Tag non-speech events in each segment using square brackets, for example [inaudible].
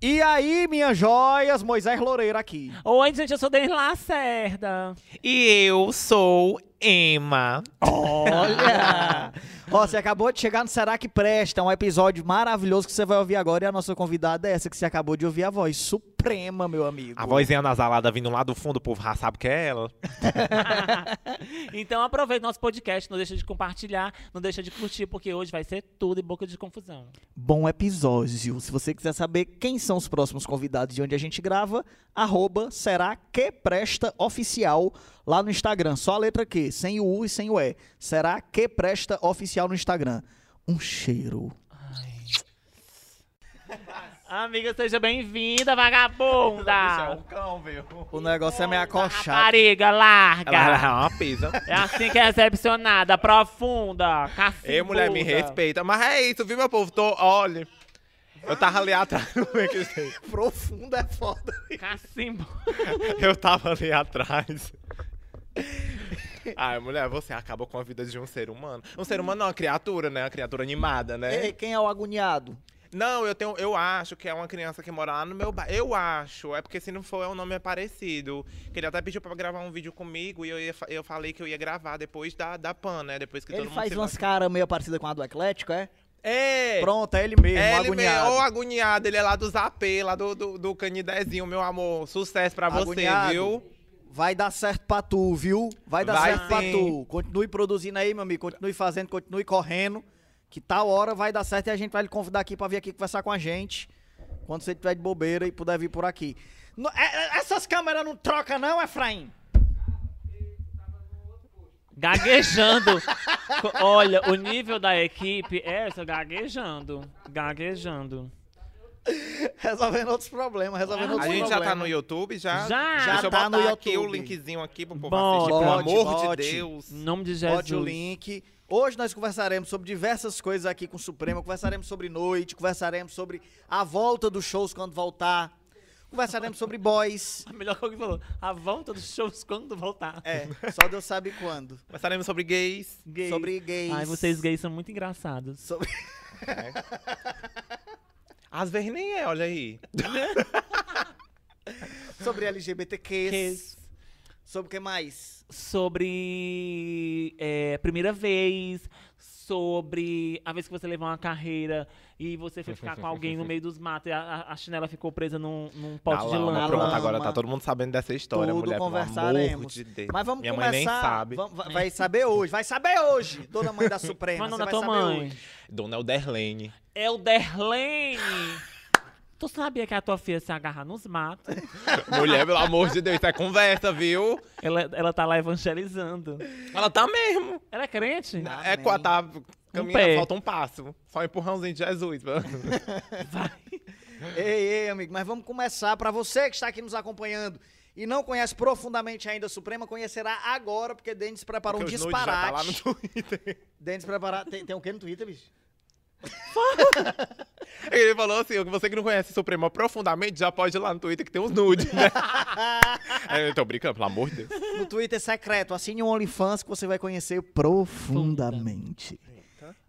E aí, minhas joias, Moisés Loureiro aqui. Oi, gente, eu sou Denis Lacerda. E eu sou Emma. Olha! [laughs] Ó, você acabou de chegar no Será que Presta, um episódio maravilhoso que você vai ouvir agora. E a nossa convidada é essa que você acabou de ouvir a voz. Suprema, meu amigo. A vozinha nasalada vindo lá do fundo, o povo já sabe que é ela. [laughs] então aproveita nosso podcast, não deixa de compartilhar, não deixa de curtir, porque hoje vai ser tudo em boca de confusão. Bom episódio. Se você quiser saber quem são os próximos convidados de onde a gente grava, arroba será que presta oficial lá no Instagram. Só a letra Q, sem o U e sem o E. Será que presta oficial no Instagram. Um cheiro. Amiga, seja bem-vinda, vagabunda! [laughs] um cão, viu? O negócio é meio acochado. Rapariga, larga! Ela é uma pisa. É assim que é recepcionada, profunda, cacimbuda. Ei, mulher, me respeita. Mas é isso, viu, meu povo? Tô, olha. Eu tava ali atrás. Como é que sei? É foda. Cacimbo. [laughs] Eu tava ali atrás. Ai, mulher, você acaba com a vida de um ser humano. Um ser humano não, uma criatura, né? Uma criatura animada, né? Ei, quem é o agoniado? Não, eu tenho, eu acho que é uma criança que mora lá no meu bairro. Eu acho, é porque se não for, o nome é parecido. Que ele até pediu pra gravar um vídeo comigo e eu, ia, eu falei que eu ia gravar depois da, da PAN, né? Depois que Ele todo mundo faz umas caras meio parecidas com a do Eclético, é? É! Pronto, é ele mesmo, É ele agoniado. mesmo, ô agoniado, ele é lá do Zapê, lá do, do, do Canidezinho, meu amor. Sucesso pra você, Agoniado. viu? Vai dar certo pra tu, viu? Vai dar Vai certo pra sim. tu. Continue produzindo aí, meu amigo. Continue fazendo, continue correndo. Que tal hora vai dar certo e a gente vai lhe convidar aqui pra vir aqui conversar com a gente. Quando você tiver de bobeira e puder vir por aqui. No- é- é- essas câmeras não trocam, não, Efraim? Gaguejando. Olha, o nível da equipe é essa, gaguejando. Gaguejando. Resolvendo outros problemas, resolvendo A A outros gente já problemas. tá no YouTube, já? Já. Já Deixa eu tá botar no aqui o YouTube. linkzinho aqui pro povo Bote, assistir, pelo bote, amor bote. de Deus. Em nome de Jesus. Bote o link. Hoje nós conversaremos sobre diversas coisas aqui com o Supremo. Conversaremos sobre noite, conversaremos sobre a volta dos shows quando voltar. Conversaremos sobre boys. A [laughs] melhor coisa que falou. A volta dos shows quando voltar. É, só Deus sabe quando. Conversaremos sobre gays. Gays. Sobre gays. Ai, vocês gays são muito engraçados. Sobre... [laughs] Às vezes nem é, olha aí. [laughs] sobre LGBTQs. Gays. Sobre o que mais? Sobre é, primeira vez, sobre a vez que você levou uma carreira e você foi ficar com alguém no meio dos matos e a, a- chinela ficou presa num, num pote Na de lama, lama. Pronto, lama. agora tá todo mundo sabendo dessa história, Tudo mulher. Pelo amor conversaremos. de Deus. Mas vamos Minha começar. mãe nem sabe. Vamos- vai- vai saber hoje. Vai saber hoje, dona mãe da [laughs] Suprema. Mas não você da vai tua saber mãe. hoje. Dona Elderlene. É o Derlene. Tu sabia que a tua filha se agarra nos matos? [laughs] Mulher, pelo amor de Deus, isso é conversa, viu? Ela, ela tá lá evangelizando. Ela tá mesmo. Ela é crente? Tá. é qua- tá caminhando, pé. falta um passo. Só um empurrãozinho de Jesus. mano. [laughs] Vai. Ei, ei, amigo, mas vamos começar. Pra você que está aqui nos acompanhando e não conhece profundamente ainda a Suprema, conhecerá agora, porque Denis preparou Porque um nudes já tá lá disparate. no Twitter. Denis preparou. Tem, tem o que no Twitter, bicho? [laughs] Ele falou assim, você que não conhece Suprema profundamente, já pode ir lá no Twitter que tem uns nudes, né? [laughs] É, eu tô brincando, pelo amor de Deus. No Twitter secreto. Assine um OnlyFans que você vai conhecer profundamente.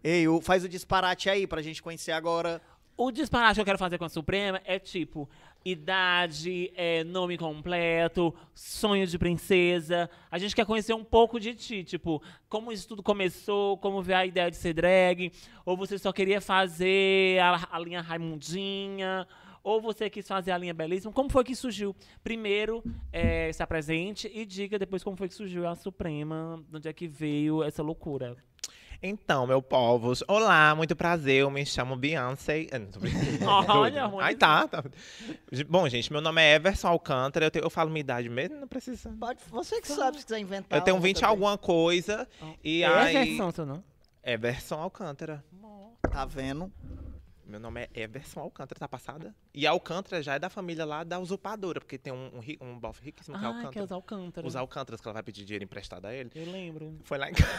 Ei, o- faz o disparate aí pra gente conhecer agora. O disparate que eu quero fazer com a Suprema é tipo idade, é, nome completo, sonho de princesa. A gente quer conhecer um pouco de ti, tipo, como isso tudo começou, como veio a ideia de ser drag, ou você só queria fazer a, a linha Raimundinha, ou você quis fazer a linha Belíssima. Como foi que surgiu? Primeiro, é, se apresente e diga depois como foi que surgiu a Suprema, de onde é que veio essa loucura. Então, meu povos, olá, muito prazer, eu me chamo Beyoncé. Brincando. [laughs] Olha, ruim. Ai, tá, tá. Bom, gente, meu nome é Everson Alcântara, eu, tenho- eu falo minha idade mesmo, não precisa. Pode, você que sabe se quiser inventar. Eu tenho uma 20 também. alguma coisa, e é aí... versão, seu não? Everson Alcântara. Tá vendo? Meu nome é Everson Alcântara, tá passada? E Alcântara já é da família lá da usurpadora, porque tem um, um, um bofe riquíssimo que é Ah, Alcântara. que é os Alcântara. Os Alcântaras que ela vai pedir dinheiro emprestado a ele. Eu lembro. Foi lá em casa.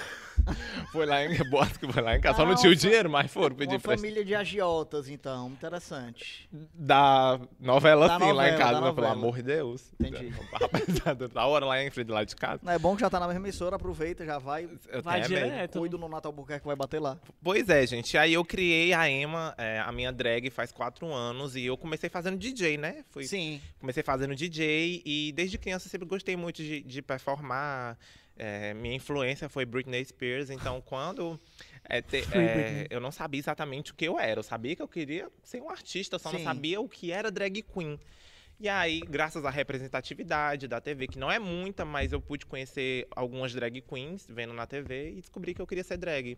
[laughs] foi lá em [laughs] Boas que foi lá em casa. Só não Ah, tinha o dinheiro, mas foram pedir Uma emprestado. família de agiotas, então. Interessante. Da novela, Da sim, lá novela, em casa, mas pelo amor de Deus. Entendi. [laughs] Rapaziada, da hora lá em frente lá de casa. Não é bom que já tá na mesma emissora, aproveita, já vai. Eu Vai direto. Cuido no Natal Albuquerque que vai bater lá. Pois é, gente. Aí eu criei a Ema, é, a minha drag faz quatro anos e eu comecei fazendo DJ, né? Fui, Sim. comecei fazendo DJ e desde criança sempre gostei muito de, de performar. É, minha influência foi Britney Spears, então [laughs] quando é, te- é, eu não sabia exatamente o que eu era. Eu sabia que eu queria ser um artista, só Sim. não sabia o que era drag queen. E aí, graças à representatividade da TV, que não é muita, mas eu pude conhecer algumas drag queens vendo na TV e descobri que eu queria ser drag.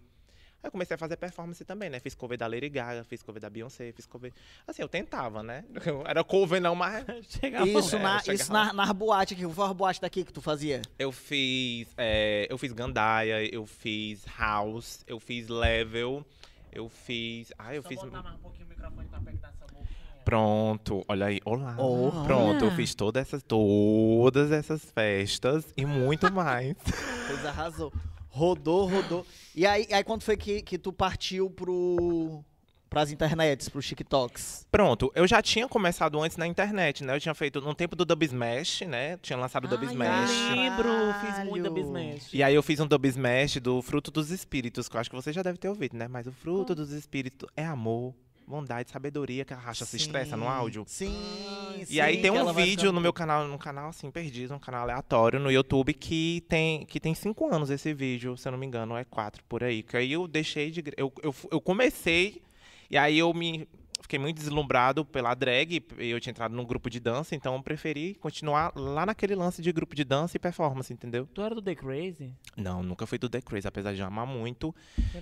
Aí eu comecei a fazer performance também, né? Fiz cover da Lady Gaga, fiz cover da Beyoncé, fiz cover. Assim, eu tentava, né? Eu era cover não, mas [laughs] Chega Isso, É, na, chega isso na, nas boates aqui. Qual foi a boate daqui que tu fazia? eu fiz. é, eu fiz Gandaia, eu fiz House, eu fiz Level, eu fiz. Ah, eu Só fiz. botar mais um pouquinho o microfone pra perto dessa boquinha. Pronto, olha aí, olá. Olha. Pronto, eu fiz todas essas, todas essas festas e muito mais. [laughs] Pois arrasou. Rodou, rodou. E aí, aí quando foi que, que tu partiu pro, pras internets, pros TikToks? Pronto, eu já tinha começado antes na internet, né? Eu tinha feito no tempo do Dub Smash, né? Tinha lançado o Dub Smash. ai. Lembro, fiz muito Caralho. Smash. E aí eu fiz um Dub Smash do Fruto dos Espíritos, que eu acho que você já deve ter ouvido, né? Mas o fruto dos espíritos é amor, bondade, sabedoria, que a racha se estressa no Sim, áudio. Sim, E aí tem um vídeo no meu canal, num canal assim, perdido, um canal aleatório no YouTube que tem, que tem cinco anos esse vídeo, se eu não me engano, é quatro por aí. Que aí eu deixei de. Eu, eu, eu comecei, e aí eu me. Fiquei muito deslumbrado pela drag, e eu tinha entrado num grupo de dança, então eu preferi continuar lá naquele lance de grupo de dança e performance, entendeu? Tu era do The Crazy? Não, nunca fui do The Crazy, apesar de amar muito.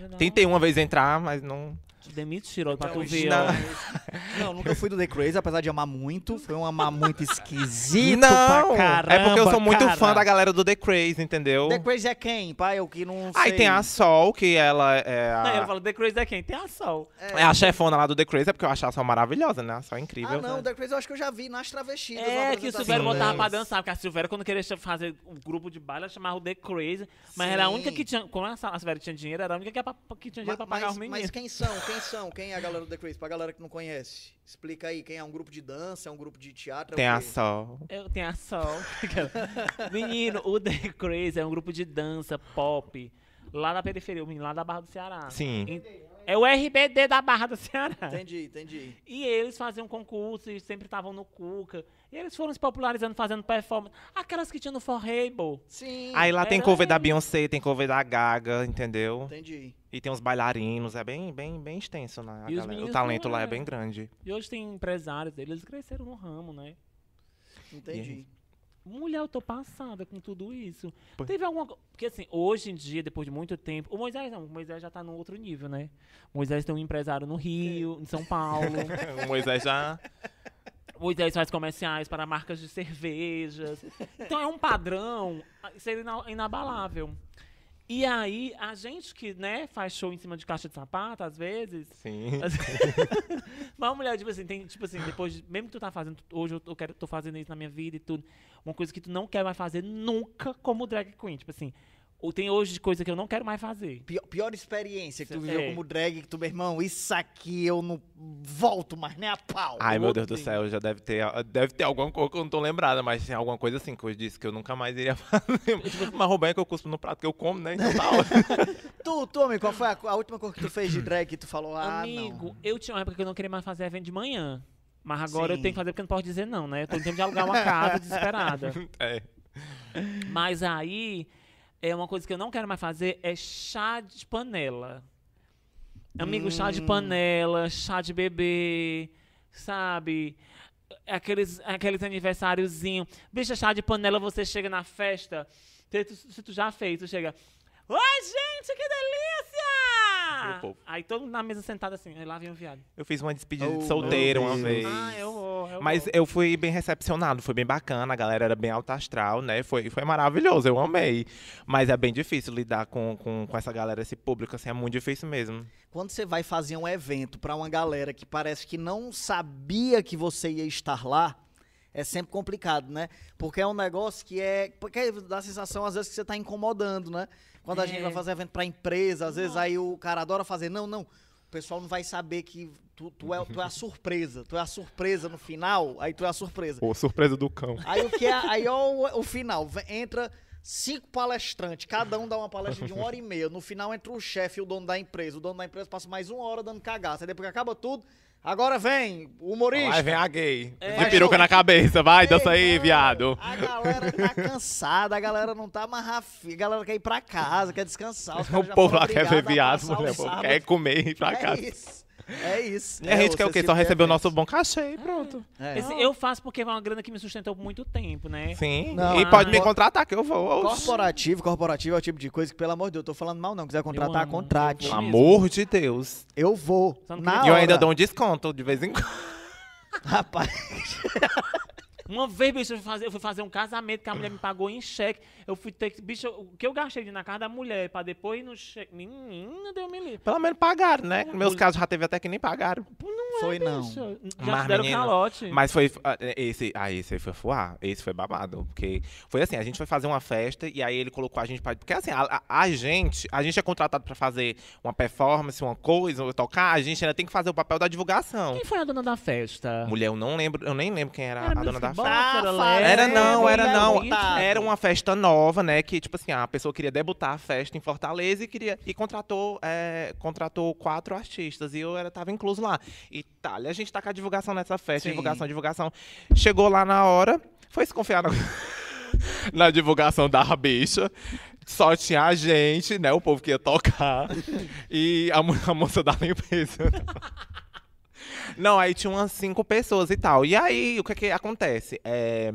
Não. Tentei uma vez entrar, mas não. Te demitiram pra tu ver, não. [laughs] Não, nunca fui do The Crazy, apesar de amar muito. Foi um amar muito esquisito não! pra caramba. é porque eu sou muito fã cara. da galera do The Crazy, entendeu? The Crazy é quem, pai? Eu que não sei. Aí tem a Sol, que ela é a. Não, ele falou The Crazy é quem? Tem a Sol. É a chefona lá do The Crazy, é porque eu acho a Sol maravilhosa, né? É incrível. Ah, não, The Crazy eu acho que eu já vi nas travestidas. É, que o Silvério Sim. botava pra dançar, porque a Silvério, quando queria fazer um grupo de baile, ela chamava o The Crazy. Mas era a única Sim. que tinha. Como a Silvério tinha dinheiro, era a única que, era pra- que tinha dinheiro pra Ma- pagar mas, os mas meninos. quem são? Quem são? Quem é a galera do The Crazy? Pra galera que não conhece. Explica aí, quem é um grupo de dança, é um grupo de teatro? é Tem o a? Sol. Eu tenho a Sol. [laughs] Menino, o The Crazy é um grupo de dança pop. Lá na periferia, o menino lá da Barra do Ceará. Sim. Em- É o RBD da Barra do Ceará. Entendi, entendi. E eles faziam concurso e sempre estavam no Cuca. E eles foram se popularizando, fazendo performance. Aquelas que tinham no Forrable. Sim. Aí lá tem cover da. Beyoncé, tem cover da Gaga, entendeu? Entendi. E tem os bailarinos, é bem, bem, bem extenso, né? a E os galera. O talento lá é é. bem grande. E hoje tem empresários deles, eles cresceram no ramo, né? Entendi. Mulher, eu tô passada com tudo isso. Pô. Teve alguma Porque assim, hoje em dia, depois de muito tempo. O Moisés não, o Moisés já tá no outro nível, né? O Moisés tem um empresário no Rio, em São Paulo. [laughs] o Moisés já. o Moisés faz comerciais para marcas de cervejas. Então é um padrão a- ser ina- inabalável. E aí, a gente que, né, faz show em cima de caixa de sapato, às vezes, Sim. [laughs] Mas uma mulher, tipo assim, tem, tipo assim, depois, de- mesmo que tu tá fazendo, hoje eu tô, quero, tô fazendo isso na minha vida e tudo, uma coisa que tu não quer mais fazer nunca como drag queen, tipo assim, ou tem hoje coisa que eu não quero mais fazer. Pior, pior experiência que tu É. viveu como drag, que tu, meu irmão, isso aqui eu não volto mais nem a pau. Ai, meu Deus do céu, já deve ter, deve ter alguma coisa que eu não tô lembrada, mas tem alguma coisa assim que eu disse que eu nunca mais iria [laughs] fazer. Mas Roberto que eu cuspo no prato que eu como, né? Então tá. [laughs] Tu, tu, amigo, qual foi a, a última coisa que tu fez de drag que tu falou, ah, Amigo, não. eu tinha uma época que eu não queria mais fazer evento de manhã. Mas agora Sim. eu tenho que fazer porque eu não posso dizer não, né? Eu tô em tempo de alugar uma casa [laughs] desesperada. É. Mas aí, é uma coisa que eu não quero mais fazer é chá de panela. Amigo, chá de Hum. panela, chá de bebê, sabe? Aqueles, aqueles aniversáriozinhos. Bicha, chá de panela, você chega na festa. Se tu, se tu já fez, tu chega. Oi, gente, que delícia! Meu povo. Aí todo mundo na mesa sentado assim, aí lá vem o viado. Eu fiz uma despedida Oh, de solteiro uma vez. Ah, eu vou, eu Mas vou. eu fui bem recepcionado, foi bem bacana, a galera era bem alta astral, né? Foi, foi maravilhoso, eu amei. Mas é bem difícil lidar com, com, com essa galera, esse público, assim, é muito difícil mesmo. Quando você vai fazer um evento pra uma galera que parece que não sabia que você ia estar lá, é sempre complicado, né? Porque é um negócio que é. Porque dá a sensação, às vezes, que você tá incomodando, né? Quando a É. gente vai fazer evento pra empresa, às vezes aí o cara adora fazer. Não, não. O pessoal não vai saber que tu, tu, é, tu é a [laughs] surpresa. Tu é a surpresa no final, aí tu é a surpresa. Pô, surpresa do cão. Aí o que é. Aí ó, o, o [laughs] final. Entra cinco palestrantes, cada um dá uma palestra de uma hora e meia. No final entra o chefe e o dono da empresa. O dono da empresa passa mais uma hora dando cagaço. Aí depois que acaba tudo, agora vem o humorista. Vai, vem a gay. É. De peruca na cabeça. Vai, dança aí, Ei, mano, viado. A galera tá cansada, a galera não tá mais afim, a galera quer ir pra casa, quer descansar. [laughs] O povo lá quer ver viado, mulher. O povo sábado. quer comer e ir pra É casa. isso. É isso. E a gente quer o quê? Só receber o evento. nosso bom cachê e pronto. É. Esse- eu faço porque é uma grana que me sustentou por muito tempo, né? Sim. Não, e ah, pode me contratar que eu vou. Corporativo, corporativo é o tipo de coisa que, pelo amor de Deus, eu tô falando mal não. Quiser contratar, amo, contrate. amor de Deus. Eu vou. Na E eu ainda dou um desconto de vez em quando. [laughs] Rapaz, Uma vez, bicho, eu fui, fazer, eu fui fazer um casamento que a mulher me pagou em cheque. Eu fui ter que. Bicho, o que eu gastei de na casa da mulher pra depois ir no cheque. Menina, deu me livre. Pelo menos pagaram, né? É, Nos meus casos já teve até que nem pagaram. foi não. Bicho, já Mas, deram menina, calote. Mas foi. ah, Esse, ah, esse aí foi fuar. Esse foi babado. Porque foi assim: a gente foi fazer uma festa e aí ele colocou a gente pra. Porque assim, a, a- a gente. A gente é contratado pra fazer uma performance, uma coisa, ou tocar. A gente ainda tem que fazer o papel da divulgação. Quem foi a dona da festa? Mulher, eu não lembro, eu nem lembro quem era, Era a dona da Box, era? Era não, era não. botada. Era uma festa nova, né? Que, tipo assim, a pessoa queria debutar a festa em Fortaleza e queria. E contratou, é, contratou quatro artistas. E eu era, tava incluso lá. E tá, a gente tá com a divulgação nessa festa, Sim. divulgação, divulgação. Chegou lá na hora, foi se confiar na, [laughs] na divulgação da bicha. Só tinha a gente, né? O povo que ia tocar. e a, mo- a moça da limpeza. [laughs] Não, aí tinha umas cinco pessoas e tal. E aí, o que que acontece? É,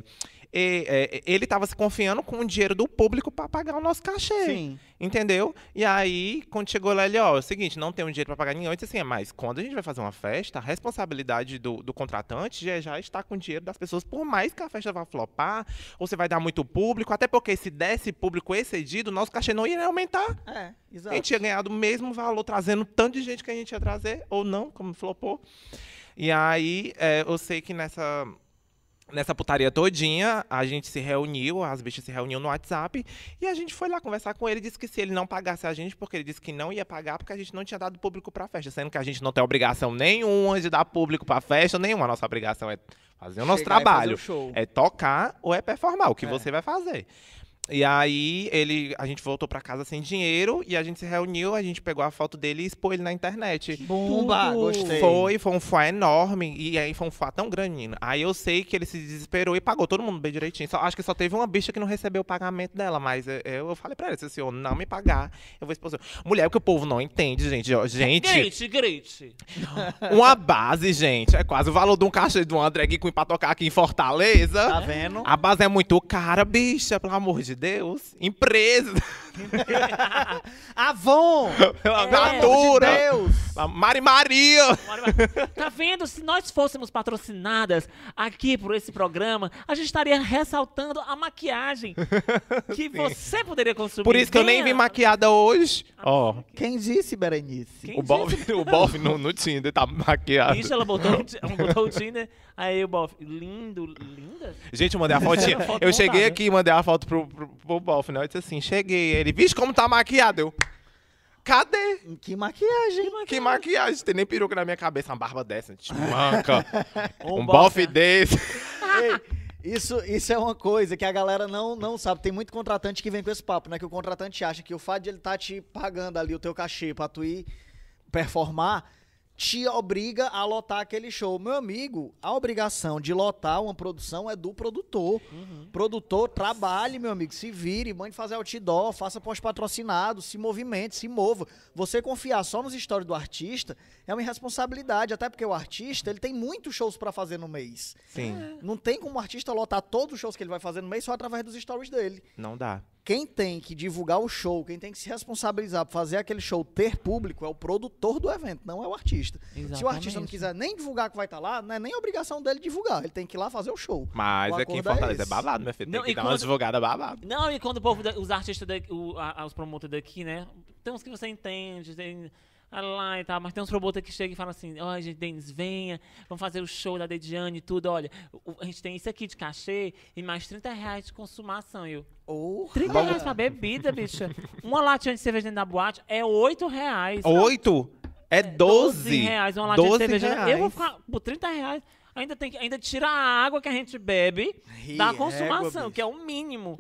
e- é, ele tava se confiando com o dinheiro do público para pagar o nosso cachê. Sim. Entendeu? E aí, quando chegou lá, ele, ó, é o seguinte, não tem um dinheiro para pagar ninguém. Eu disse assim, é, mas quando a gente vai fazer uma festa, a responsabilidade do, do contratante já, já está com o dinheiro das pessoas, por mais que a festa vá flopar, ou você vai dar muito público, até porque se desse público excedido, nosso cachê não ia aumentar. É, A exato. gente ia ganhar do mesmo valor, trazendo tanto de gente que a gente ia trazer, ou não, como flopou. E aí, é, eu sei que nessa, nessa putaria todinha, a gente se reuniu, as bichas se reuniam no WhatsApp, e a gente foi lá conversar com ele, disse que se ele não pagasse a gente, porque ele disse que não ia pagar, porque a gente não tinha dado público pra festa, sendo que a gente não tem obrigação nenhuma de dar público pra festa, nenhuma. A nossa obrigação é fazer o nosso Chegar trabalho. o. É tocar ou é performar, o que É. você vai fazer. E aí ele, a gente voltou pra casa sem dinheiro e a gente se reuniu, a gente pegou a foto dele e expôs ele na internet. Bomba, gostei. Foi, foi um fuá enorme. E aí foi um fuá tão grande, menina. Aí eu sei que ele se desesperou e pagou todo mundo bem direitinho. Só, acho que só teve uma bicha que não recebeu o pagamento dela. Mas eu, eu falei pra ele, se o senhor não me pagar, eu vou expor. o senhor." Mulher, o que o povo não entende, gente. ó, Gente, Grite, grite. [laughs] uma base, gente. É quase o valor de um cachê de uma drag queen pra tocar aqui em Fortaleza. Tá vendo? A base é muito cara, bicha, pelo amor de Deus. Empresa, [laughs] [laughs] Avon! É. Pelo de natura. Deus! A Mari Maria. Tá vendo? Se nós fôssemos patrocinadas aqui por esse programa, a gente estaria ressaltando a maquiagem [laughs] que você poderia consumir. Por isso que eu nem vim maquiada hoje. Ó, Quem disse, Berenice? Quem o Bob, o Bob no, no Tinder tá maquiado. Bicho, ela botou, ela botou o Tinder. [laughs] Aí o Bob, lindo, linda. Gente, eu mandei a fotinha. Eu cheguei aqui e mandei a foto pro, pro, pro Bob, né? Eu disse assim, cheguei. Ele, vixe, como tá maquiado? Eu, cadê? Que maquiagem. Que maquiagem? Tem nem peruca na minha cabeça, uma barba dessa. Te [laughs] manca. Um bofe. bofe desse. [laughs] Ei, isso, isso é uma coisa que a galera não, não sabe. Tem muito contratante que vem com esse papo, né? Que o contratante acha que o fato de ele tá te pagando ali o teu cachê pra tu ir performar te obriga a lotar aquele show. Meu amigo, a obrigação de lotar uma produção é do produtor. Produtor, trabalhe, meu amigo, se vire, mande fazer outdoor, faça pós-patrocinado, se movimente, se mova. Você confiar só nos stories do artista é uma irresponsabilidade, até porque o artista, ele tem muitos shows pra fazer no mês. Sim, Não tem como o artista lotar todos os shows que ele vai fazer no mês só através dos stories dele. não dá. Quem tem que divulgar o show, quem tem que se responsabilizar por fazer aquele show ter público é o produtor do evento, não é o artista. Se o artista não Exatamente. quiser nem divulgar que vai estar lá, não é nem obrigação dele divulgar. Ele tem que ir lá fazer o show. Mas O aqui em é Fortaleza é, esse. babado, minha filha. Tem Não, que dar uma quando- advogada babado. Não, e quando o povo, os artistas, daqui, o- a- os promotores daqui, né? Tem uns que você entende, tem lá e tal, mas tem uns promotores que chegam e falam assim: ó, gente, Denis, venha, vamos fazer o show da Dediane e tudo. Olha, a gente tem isso aqui de cachê e mais 30 reais de consumação. Eu, Ou 30 reais pra bebida, bicha. Uma latinha de cerveja dentro da boate é 8 reais. Oito? É 12. reais uma latinha de 12 cerveja. reais. Eu vou ficar por 30 reais. Ainda tem que ainda tira a água que a gente bebe da Ih, consumação, égua, que é o mínimo.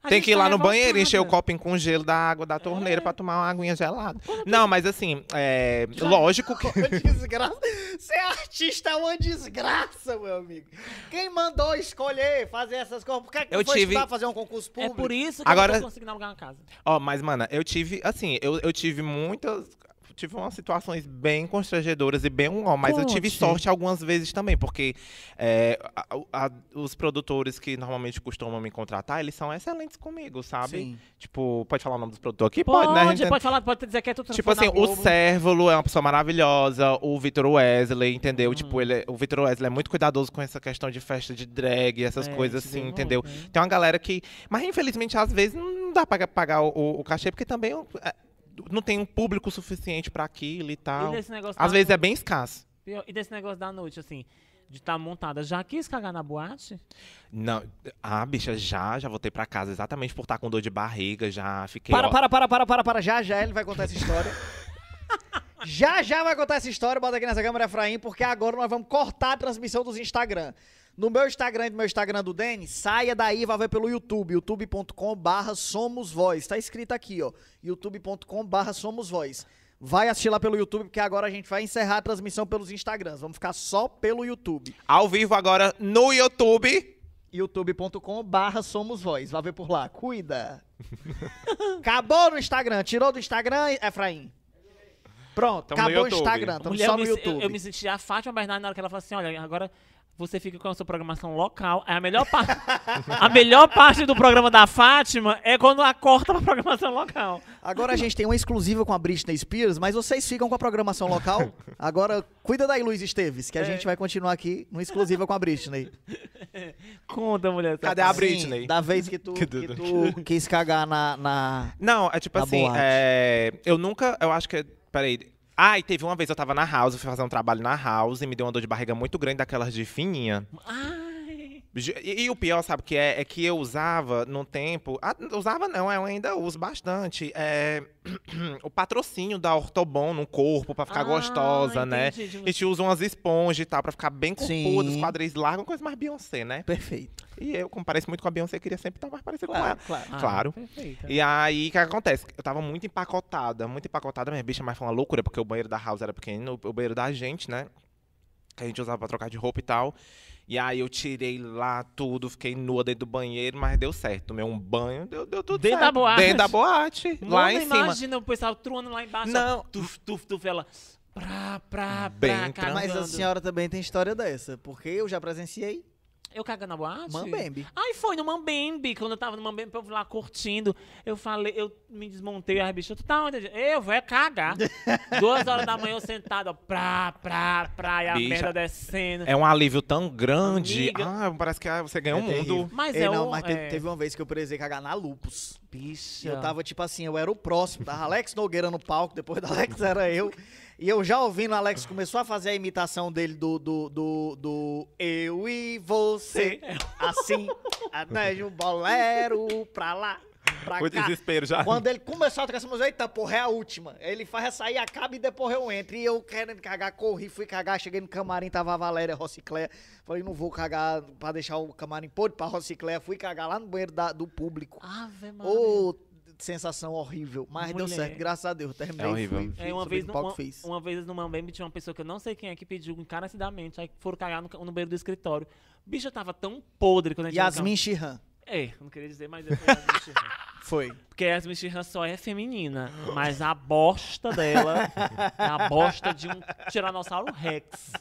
A Tem que ir tá lá no banheiro, encher o copinho com gelo da água da torneira É. pra tomar uma aguinha gelada. Não, mas assim, é, lógico que. [laughs] desgraça. Ser artista é uma desgraça, meu amigo. Quem mandou escolher fazer essas coisas? Por que, que Eu foi tive- estudar fazer um concurso É público? por isso que Agora- eu não tô conseguindo alugar uma casa. Ó, mas, mana, eu tive, assim, eu, eu tive muitas. Tive umas situações bem constrangedoras e bem ó, mas eu tive sorte algumas vezes também, porque é, a- a- os produtores que normalmente costumam me contratar, eles são excelentes comigo, sabe? Sim. Tipo, pode falar o nome dos produtores aqui? Pode, né? A gente- pode falar, pode dizer que é tudo Tipo assim, o Sérvulo é uma pessoa maravilhosa, o Vitor Wesley, entendeu? Uhum. Tipo, ele, é- o Vitor Wesley é muito cuidadoso com essa questão de festa de drag, essas É, coisas assim, dei entendeu? hein? Tem uma galera que. Mas infelizmente, às vezes, não dá pra pagar o, o- o cachê, porque também é, não tem um público suficiente pra aquilo e E tal. negócio Às vezes é noite- bem escasso. E desse negócio da noite, assim, de estar montada, já quis cagar na boate? Não. Ah, bicha, já, já voltei pra casa exatamente por estar com dor de barriga, já fiquei. Para, ó, para, para, para, para, para. Já, já ele vai contar essa história. [laughs] já, já vai contar essa história. Bota aqui nessa câmera, Efraim, porque agora nós vamos cortar a transmissão dos Instagram. No meu Instagram e no meu Instagram do Denis, saia daí e vai ver pelo YouTube, youtube.com barra Somos Voz. Tá escrito aqui, ó, youtube.com barra Somos Voz. Vai assistir lá pelo YouTube, porque agora a gente vai encerrar a transmissão pelos Instagrams. Vamos ficar só pelo YouTube. Ao vivo agora no YouTube. youtube.com barra Somos Voz. Vai ver por lá. Cuida. [laughs] Acabou no Instagram. Tirou do Instagram, Efraim? Pronto, Tamo no acabou o. Instagram. Estamos Mulher, só eu no me, YouTube. Eu, eu me senti a Fátima Bernardo na hora que ela falou assim: olha, agora você fica com a sua programação local. É a melhor parte. [laughs] a melhor parte do programa da Fátima é quando a corta pra programação local. Agora a gente tem uma exclusiva com a Britney Spears, mas vocês ficam com a programação local. [laughs] Agora, cuida daí, Luiz Esteves, que a É. gente vai continuar aqui no exclusiva com a Britney. [laughs] Conta, mulher. Cadê a Sim, Britney? Da vez que tu, Que tu quis cagar na... na... Não, é tipo Na assim, é, eu nunca, eu acho que, peraí. Ai, teve uma vez eu tava na house, fui fazer um trabalho na house e me deu uma dor de barriga muito grande, daquelas de fininha. Ai. E, e o pior, sabe o que é? É que eu usava no tempo. ah, usava não, eu ainda uso bastante. É, [clears throat] o patrocínio da Ortobon no corpo pra ficar Ah, gostosa, né? entendi, de A gente usa umas esponjas e tal pra ficar bem corpuda, os quadris largos, uma coisa mais Beyoncé, né? Perfeito. E eu, como pareço muito com a Beyoncé, queria sempre estar mais parecido com ela. claro. Ah, Claro. E aí, o que acontece? Eu tava muito empacotada, muito empacotada, minha bicha, mas foi uma loucura, porque o banheiro da house era pequeno, o banheiro da gente, né? Que a gente usava pra trocar de roupa e tal. E aí eu tirei lá tudo, fiquei nua dentro do banheiro, mas deu certo. Tomei um banho, deu, deu tudo Dentro certo. da boate? Dentro da boate, lá Mano, em cima. imagina o pessoal truando lá embaixo. Não. ó, Tuf, tuf, tuf, ela. Pra, pra, Bem pra, tranquilo. Mas a senhora também tem história dessa, porque eu já presenciei Eu cagando na boate? Mambembe. Ai, foi no Mambembe. Quando eu tava no Mambembe, eu fui lá curtindo. Eu falei, eu me desmontei, a bicha, tu tá onde? Eu vou é cagar. [laughs] Duas horas da manhã eu sentado, ó, pra, pra, pra, e a Bicha, merda descendo. É um alívio tão grande. Amiga. Ah, parece que ah, você ganhou É o mundo. Mas Ei, é não, o- mas teve, é. teve uma vez que eu precisei cagar na Lupus. Bicha. Eu tava tipo assim, eu era o próximo, tava Alex Nogueira no palco, depois do Alex era eu. E eu já ouvindo, o Alex começou a fazer a imitação dele do, do, do, do Eu e Você. Assim, até de [laughs] um bolero pra lá, pra O cá. desespero já. Quando ele começou a tocar essa música, eita, porra, é a última. Ele faz essa aí, acaba e depois eu entro. E eu querendo cagar, corri, fui cagar, cheguei no camarim, tava a Valéria Rocicléia. Falei, não vou cagar pra deixar o camarim podre pra Rocicléia. Fui cagar lá no banheiro da- do público. Ave Maria. Ô, sensação horrível. Mas deu Mulher. certo, graças a Deus. Terminei. É horrível. Fui, fui, É, uma vez, no uma, fiz. uma vez no Mambembe tinha uma pessoa que eu não sei quem é que pediu encarecidamente, aí foram cagar no, no banheiro do escritório. Bicha tava tão podre quando a gente Yasmin Shihan. É, não queria dizer, mas depois Yasmin. [laughs] Foi. Porque a Yasmin Shirhan só é feminina, mas a bosta dela é a bosta de um Tiranossauro Rex.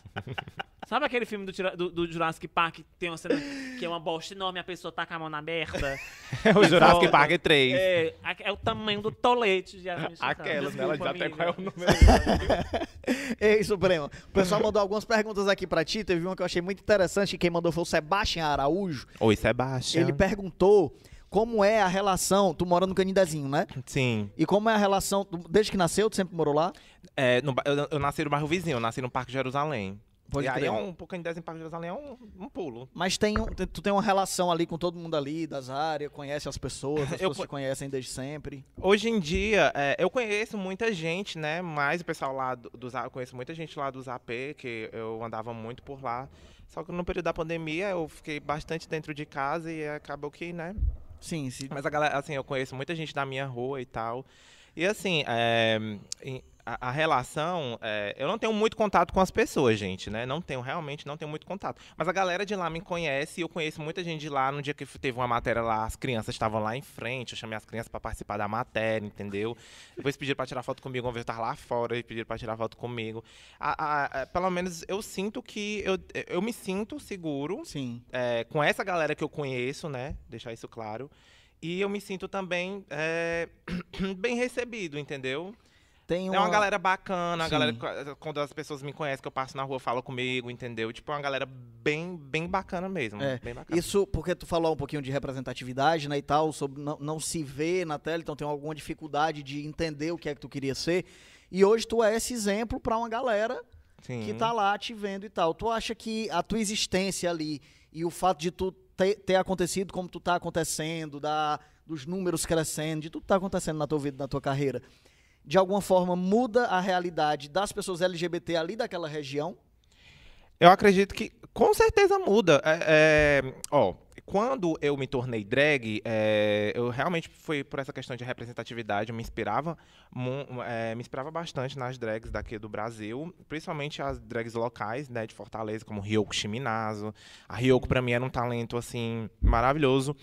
Sabe aquele filme do, do- do Jurassic Park que tem uma cena que é uma bosta enorme e a pessoa tá com a mão na aberta? [laughs] É o Jurassic Volta. Park 3. É, é o tamanho do tolete de. Aquelas, né? Ela já até qual é o número. [laughs] Ei, Supremo. O pessoal mandou algumas perguntas aqui pra ti. Teve uma que eu achei muito interessante. que Quem mandou foi o Sebastião Araújo. Oi, Sebastião. Ele perguntou como é a relação. Tu mora no Canidezinho, né? Sim. E como é a relação. Desde que nasceu, tu sempre morou lá? É, no eu, eu nasci no bairro vizinho, eu nasci no Parque Jerusalém. Pode e aí crer. é um pouquinho de em Parque Jerusalém é um, um pulo. Mas tem, um- tu tem uma relação ali com todo mundo ali, das áreas, conhece as pessoas, as pessoas te conhecem desde sempre. Hoje em dia, é, eu conheço muita gente, né? Mais o pessoal lá do- dos eu conheço muita gente lá dos AP, que eu andava muito por lá. Só que no período da pandemia eu fiquei bastante dentro de casa e acabou que, né? Sim, sim. Mas a galera, assim, eu conheço muita gente da minha rua e tal. E assim, é, em- a, a relação, é, eu não tenho muito contato com as pessoas, gente, né? Não tenho, realmente não tenho muito contato. Mas a galera de lá me conhece e eu conheço muita gente de lá. No dia que teve uma matéria lá, as crianças estavam lá em frente, eu chamei as crianças para participar da matéria, entendeu? Depois pediram para tirar foto comigo, uma vez eu tava lá fora e pediram para tirar foto comigo. A- a- a- pelo menos eu sinto que, eu, eu me sinto seguro Sim. é, com essa galera que eu conheço, né? Deixar isso claro. E eu me sinto também é, [clears throat] bem recebido, entendeu? Tem É uma galera bacana, a galera, que- quando as pessoas me conhecem, que eu passo na rua, fala comigo, entendeu? Tipo, é uma galera bem, bem bacana mesmo. É, Bem bacana. Isso porque tu falou um pouquinho de representatividade, né, e tal, sobre não, não se ver na tela, então tem alguma dificuldade de entender o que é que tu queria ser. E hoje tu é esse exemplo pra uma galera Sim. que tá lá te vendo e tal. Tu acha que a tua existência ali e o fato de tu ter, ter acontecido como tu tá acontecendo, da, dos números crescendo, de tudo que tá acontecendo na tua vida, na tua carreira, de alguma forma muda a realidade das pessoas LGBT ali daquela região? Eu acredito que com certeza muda. É, é, ó, quando eu me tornei drag, é, eu realmente fui por essa questão de representatividade, eu me inspirava, é, me inspirava bastante nas drags daqui do Brasil, principalmente as drags locais, né, de Fortaleza, como Ryoko Shiminazo. A Ryoko pra mim era um talento assim maravilhoso.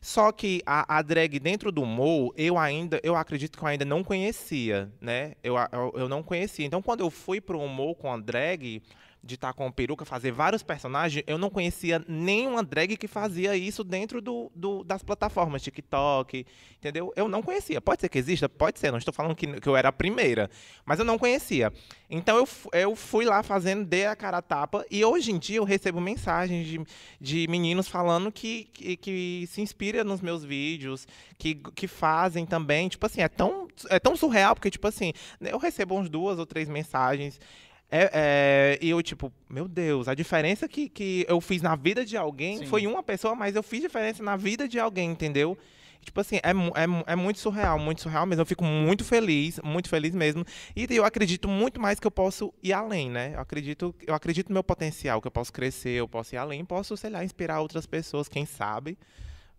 Só que a, a drag dentro do Mo, eu ainda, eu acredito que eu ainda não conhecia, né? Eu, eu, eu não conhecia. Então, quando eu fui pro Mo com a drag, de estar com peruca, fazer vários personagens, eu não conhecia nenhuma drag que fazia isso dentro do, do- das plataformas, TikTok, entendeu? Eu não conhecia. Pode ser que exista? Pode ser. Não estou falando que, que eu era a primeira, mas eu não conhecia. Então eu, eu fui lá fazendo, dei a cara a tapa, e hoje em dia eu recebo mensagens de, de meninos falando que, que, que se inspira nos meus vídeos, que, que fazem também. Tipo assim, é tão, é tão surreal, porque, tipo assim, eu recebo uns duas ou três mensagens. É, é, e eu, tipo, meu Deus, a diferença que, que eu fiz na vida de alguém Sim. foi uma pessoa, mas eu fiz diferença na vida de alguém, entendeu? Tipo assim, é, é, é muito surreal, muito surreal mesmo. Eu fico muito feliz, muito feliz mesmo. E eu acredito muito mais que eu posso ir além, né? Eu acredito, eu acredito no meu potencial, que eu posso crescer, eu posso ir além, posso, sei lá, inspirar outras pessoas, quem sabe.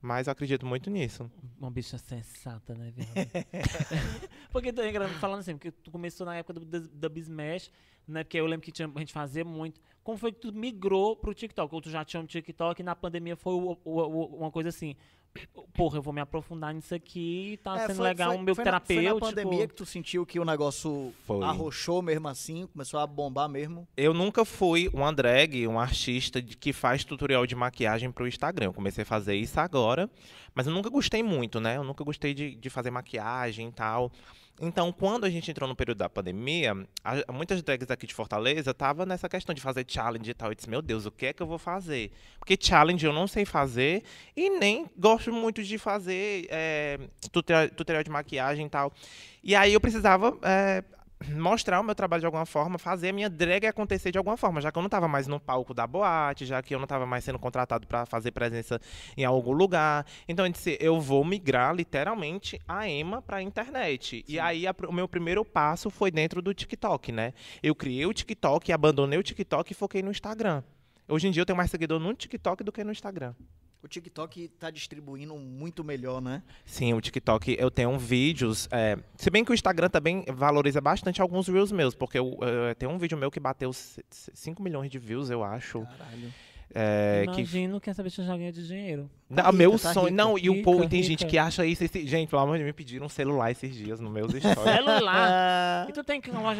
Mas eu acredito muito nisso. Uma bicha sensata, né, viado? [laughs] porque é falando assim, porque tu começou na época do, do, da Bismash, né? Porque eu lembro que tinha, a gente fazia muito. Como foi que tu migrou pro TikTok? Ou tu já tinha um TikTok e na pandemia foi o- o- o- uma coisa assim. [clears throat] Porra, eu vou me aprofundar nisso aqui, tá É, sendo foi- legal, foi- um meu foi na, foi na terapêutico. pandemia que tu sentiu que o negócio Foi. arrochou mesmo assim, começou a bombar mesmo? Eu nunca fui uma drag, um artista de- que faz tutorial de maquiagem pro Instagram. Eu comecei a fazer isso agora, mas eu nunca gostei muito, né? Eu nunca gostei de, de fazer maquiagem e tal. Então, quando a gente entrou no período da pandemia, a- muitas drags aqui de Fortaleza estavam nessa questão de fazer challenge e tal. Eu disse, meu Deus, o que é que eu vou fazer? Porque challenge eu não sei fazer e nem gosto muito de fazer é, tutorial, tutorial de maquiagem e tal. E aí eu precisava é, mostrar o meu trabalho de alguma forma, fazer a minha drag acontecer de alguma forma, já que eu não estava mais no palco da boate, já que eu não estava mais sendo contratado para fazer presença em algum lugar. Então eu disse, eu vou migrar literalmente a Ema para a internet. E aí a o meu primeiro passo foi dentro do TikTok, né? Eu criei o TikTok, abandonei o TikTok e foquei no Instagram. Hoje em dia eu tenho mais seguidor no TikTok do que no Instagram. O TikTok tá distribuindo muito melhor, né? Sim, o TikTok eu tenho vídeos. é, se bem que o Instagram também valoriza bastante alguns reels meus, porque eu, eh, tem um vídeo meu que bateu 5 milhões de views, eu acho. Caralho. é, que Imagino que essa bicha já ganha de dinheiro. Não, rica, meu tá sonho. rica. Não, e o Rica, povo tem rica. gente que acha isso. esse- gente, pelo amor de Deus, me pediram um celular esses dias no meus [laughs] stories. Celular. e tu tem que uma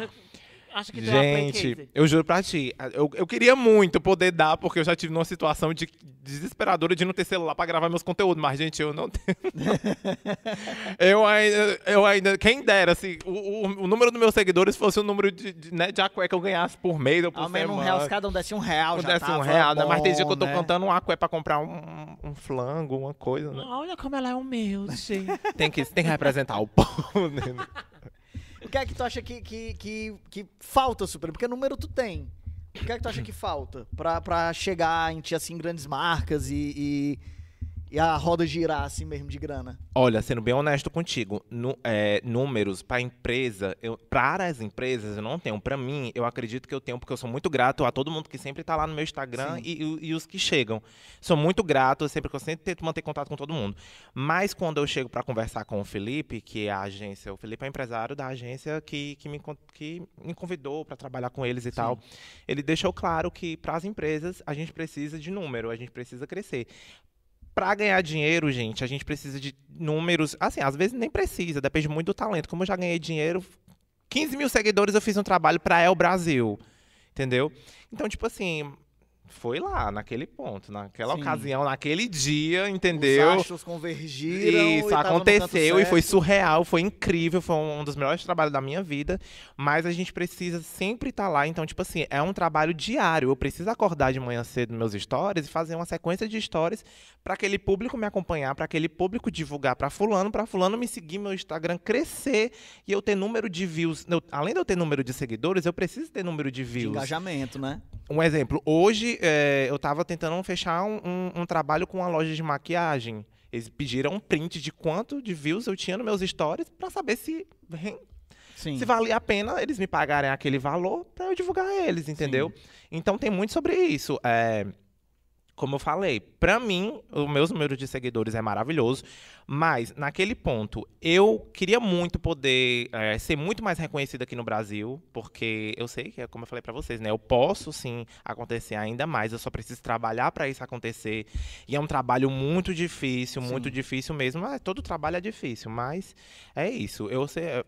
Acha que Gente, eu juro pra ti, eu, eu queria muito poder dar, porque eu já tive numa situação de desesperadora de não ter celular pra gravar meus conteúdos, mas, gente, eu não tenho. [laughs] eu, ainda, eu ainda. Quem dera, se o, o, o número dos meus seguidores fosse o número de, de, né, de aqué que eu ganhasse por mês ou por Ao menos um semana. real, se cada um desse um real, já desse um real, né? Mas tem bom, dia que eu tô né? cantando um aqué pra comprar um, um flango, uma coisa, né? Olha como ela é humilde. Tem que, tem que representar o povo, né? [laughs] Que é que tu acha que, que, que, que falta, Super? Porque número tu tem. O que é que tu acha que falta pra, pra chegar em ti, assim, grandes marcas e, e, e a roda girar assim mesmo de grana? Olha, sendo bem honesto contigo, nu- é, números para empresa, eu, para as empresas eu não tenho. Para mim, eu acredito que eu tenho, porque eu sou muito grato a todo mundo que sempre tá lá no meu Instagram Sim. e, e- e os que chegam. Sou muito grato, sempre que eu sempre tento manter contato com todo mundo. Mas quando eu chego para conversar com o Felipe, que é a agência, o Felipe é empresário da agência que, que, me, que me convidou para trabalhar com eles e tal, ele deixou claro que para as empresas a gente precisa de número, a gente precisa crescer. Pra ganhar dinheiro, gente, a gente precisa de números. Assim, às vezes nem precisa, depende muito do talento. Como eu já ganhei dinheiro, 15 mil seguidores eu fiz um trabalho pra El Brasil. Entendeu? Então, tipo assim, foi lá, naquele ponto, naquela Sim. ocasião, naquele dia, entendeu? Os astros convergiram. e Isso no aconteceu e foi surreal, foi incrível, foi um dos melhores trabalhos da minha vida. Mas a gente precisa sempre estar lá. Então, tipo assim, é um trabalho diário. Eu preciso acordar de manhã cedo meus stories e fazer uma sequência de stories para aquele público me acompanhar, para aquele público divulgar para fulano, para fulano me seguir, meu Instagram crescer e eu ter número de views. Eu- além de eu ter número de seguidores, eu preciso ter número de De views. engajamento, né? Um exemplo, hoje é, eu tava tentando fechar um, um- um trabalho com uma loja de maquiagem. Eles pediram um print de quanto de views eu tinha nos meus stories pra saber se, Sim. se valia a pena eles me pagarem aquele valor pra eu divulgar eles, entendeu? Então tem muito sobre isso. É, como eu falei, pra mim, o meus números de seguidores é maravilhoso, mas naquele ponto, eu queria muito poder é, ser muito mais reconhecido aqui no Brasil, porque eu sei que, é como eu falei pra vocês, né, eu posso sim acontecer ainda mais, eu só preciso trabalhar pra isso acontecer, e é um trabalho muito difícil, muito Sim. difícil mesmo, mas todo trabalho é difícil, mas é isso, eu sei,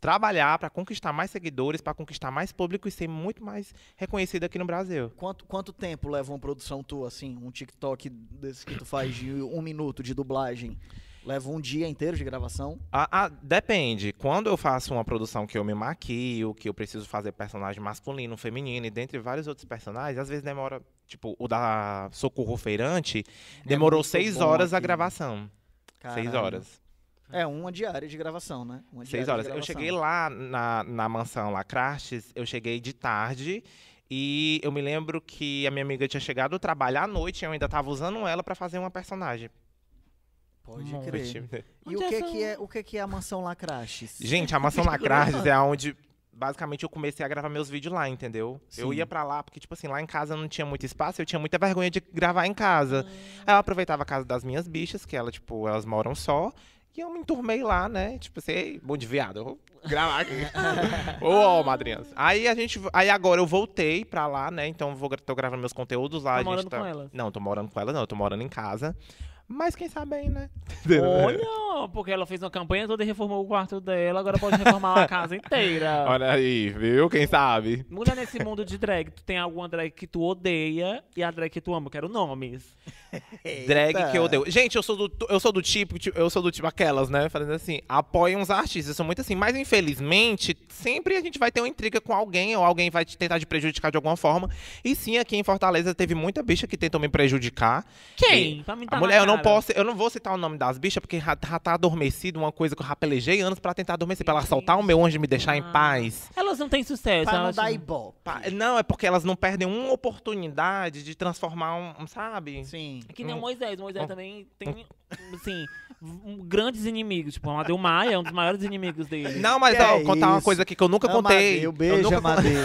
trabalhar pra conquistar mais seguidores, pra conquistar mais público e ser muito mais reconhecido aqui no Brasil. Quanto, quanto tempo leva uma produção tua, assim? Um TikTok desse que tu faz de um minuto de dublagem? Leva um dia inteiro de gravação? Ah, ah, depende. Quando eu faço uma produção que eu me maquio, que eu preciso fazer personagem masculino, feminino e dentre vários outros personagens, às vezes demora. Tipo, o da Socorro Feirante demorou muito seis horas a aquilo. gravação. Seis horas. É, uma diária de gravação, né? Uma Seis horas. Eu cheguei lá na, na mansão lá, Crastes, eu cheguei de tarde. E eu me lembro que a minha amiga tinha chegado do trabalho à noite e eu ainda tava usando ela pra fazer uma personagem. Pode crer. E o é que, essa- que é, o que, que é a mansão Lacraches? Gente, a Mansão Lacrages [laughs] é onde basicamente eu comecei a gravar meus vídeos lá, entendeu? Eu Sim. ia pra lá porque, tipo assim, lá em casa não tinha muito espaço, eu tinha muita vergonha de gravar em casa. Aí eu aproveitava a casa das minhas bichas, que elas, tipo, elas moram só, e eu me enturmei lá, né? Tipo assim, "Ei, bom de viado, eu vou gravar aqui. [laughs] Ô, ó, madrinhas. Aí a gente. Aí agora eu voltei pra lá, né? Então vou, gra- tô gravando meus conteúdos lá. Tá morando tá... com elas? Não, tô morando com ela, não, eu tô morando em casa. Mas quem sabe aí, né? Olha, porque ela fez uma campanha toda e reformou o quarto dela, agora pode reformar a casa inteira. [laughs] Olha aí, viu? Quem sabe? Mulher nesse mundo de drag, tu tem alguma drag que tu odeia e a drag que tu ama? Eu quero nomes. Drag que eu odeio. Gente, eu sou do, eu sou do tipo, tipo, eu sou do tipo aquelas, né? Fazendo assim, apoiam os artistas. Eu sou muito assim. Mas infelizmente, sempre a gente vai ter uma intriga com alguém, ou alguém vai te tentar te prejudicar de alguma forma. E sim, aqui em Fortaleza teve muita bicha que tentou me prejudicar. Quem? Pra mim tá A na mulher, eu não posso, eu não vou citar o nome das bichas, porque já, já tá adormecido, uma coisa que eu já pelejei anos pra tentar adormecer, pra ela soltar o meu anjo e me deixar em Ah. paz. Elas não têm sucesso. Pra não elas- dar ibope. Não, é porque elas não perdem uma oportunidade de transformar um, um, sabe? Sim. É que nem o Moisés. O Moisés um- também tem, assim, grandes inimigos. Tipo, o Amadeu Maia é um dos maiores inimigos dele. Não, mas Que ó, é contar uma isso? coisa aqui que eu nunca contei. Amadeu, Eu beijo, nunca Amadeu.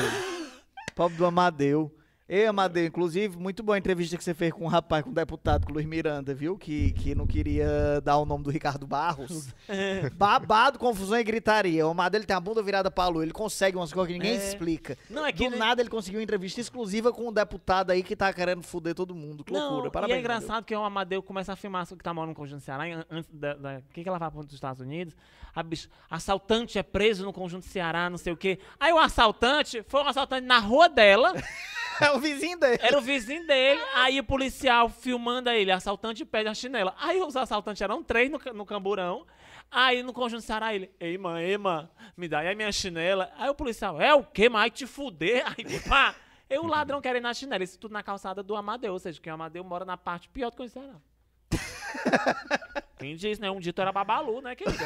Pobre do Amadeu. Ei, Amadeu, inclusive, muito boa a entrevista que você fez com um rapaz, com o deputado, com o Luiz Miranda, viu? Que, que não queria dar o nome do Ricardo Barros. [laughs] Babado, confusão e gritaria. O Amadeu ele tem a bunda virada pra lua. Ele consegue umas coisas que ninguém É. explica. Não, é que. Do nada ele conseguiu uma entrevista exclusiva com um deputado aí que tá querendo foder todo mundo. Que Não, loucura. e Parabéns. é engraçado que o Amadeu começa a filmar que tá morando no Conjunto Ceará, e an- antes da... da- O que, que ela vai para os Estados Unidos? A bicha, assaltante é preso no Conjunto Ceará, não sei o quê. Aí o assaltante foi um assaltante na rua dela, Amadeu. [laughs] É o vizinho dele. era o vizinho dele, aí o policial filmando ele, assaltante pede a chinela. Aí os assaltantes eram três no, no camburão, aí no Conjunto Ceará ele, ei, mãe, ei, mãe, me dá aí a minha chinela. Aí o policial, é o quê, mas te fuder? [laughs] Aí, pá, e o ladrão querendo a chinela, isso tudo na calçada do Amadeu, ou seja, que o Amadeu mora na parte pior do Conjunto Ceará. [laughs] Quem disse, né? Um dito era babalu, né, querida? [laughs]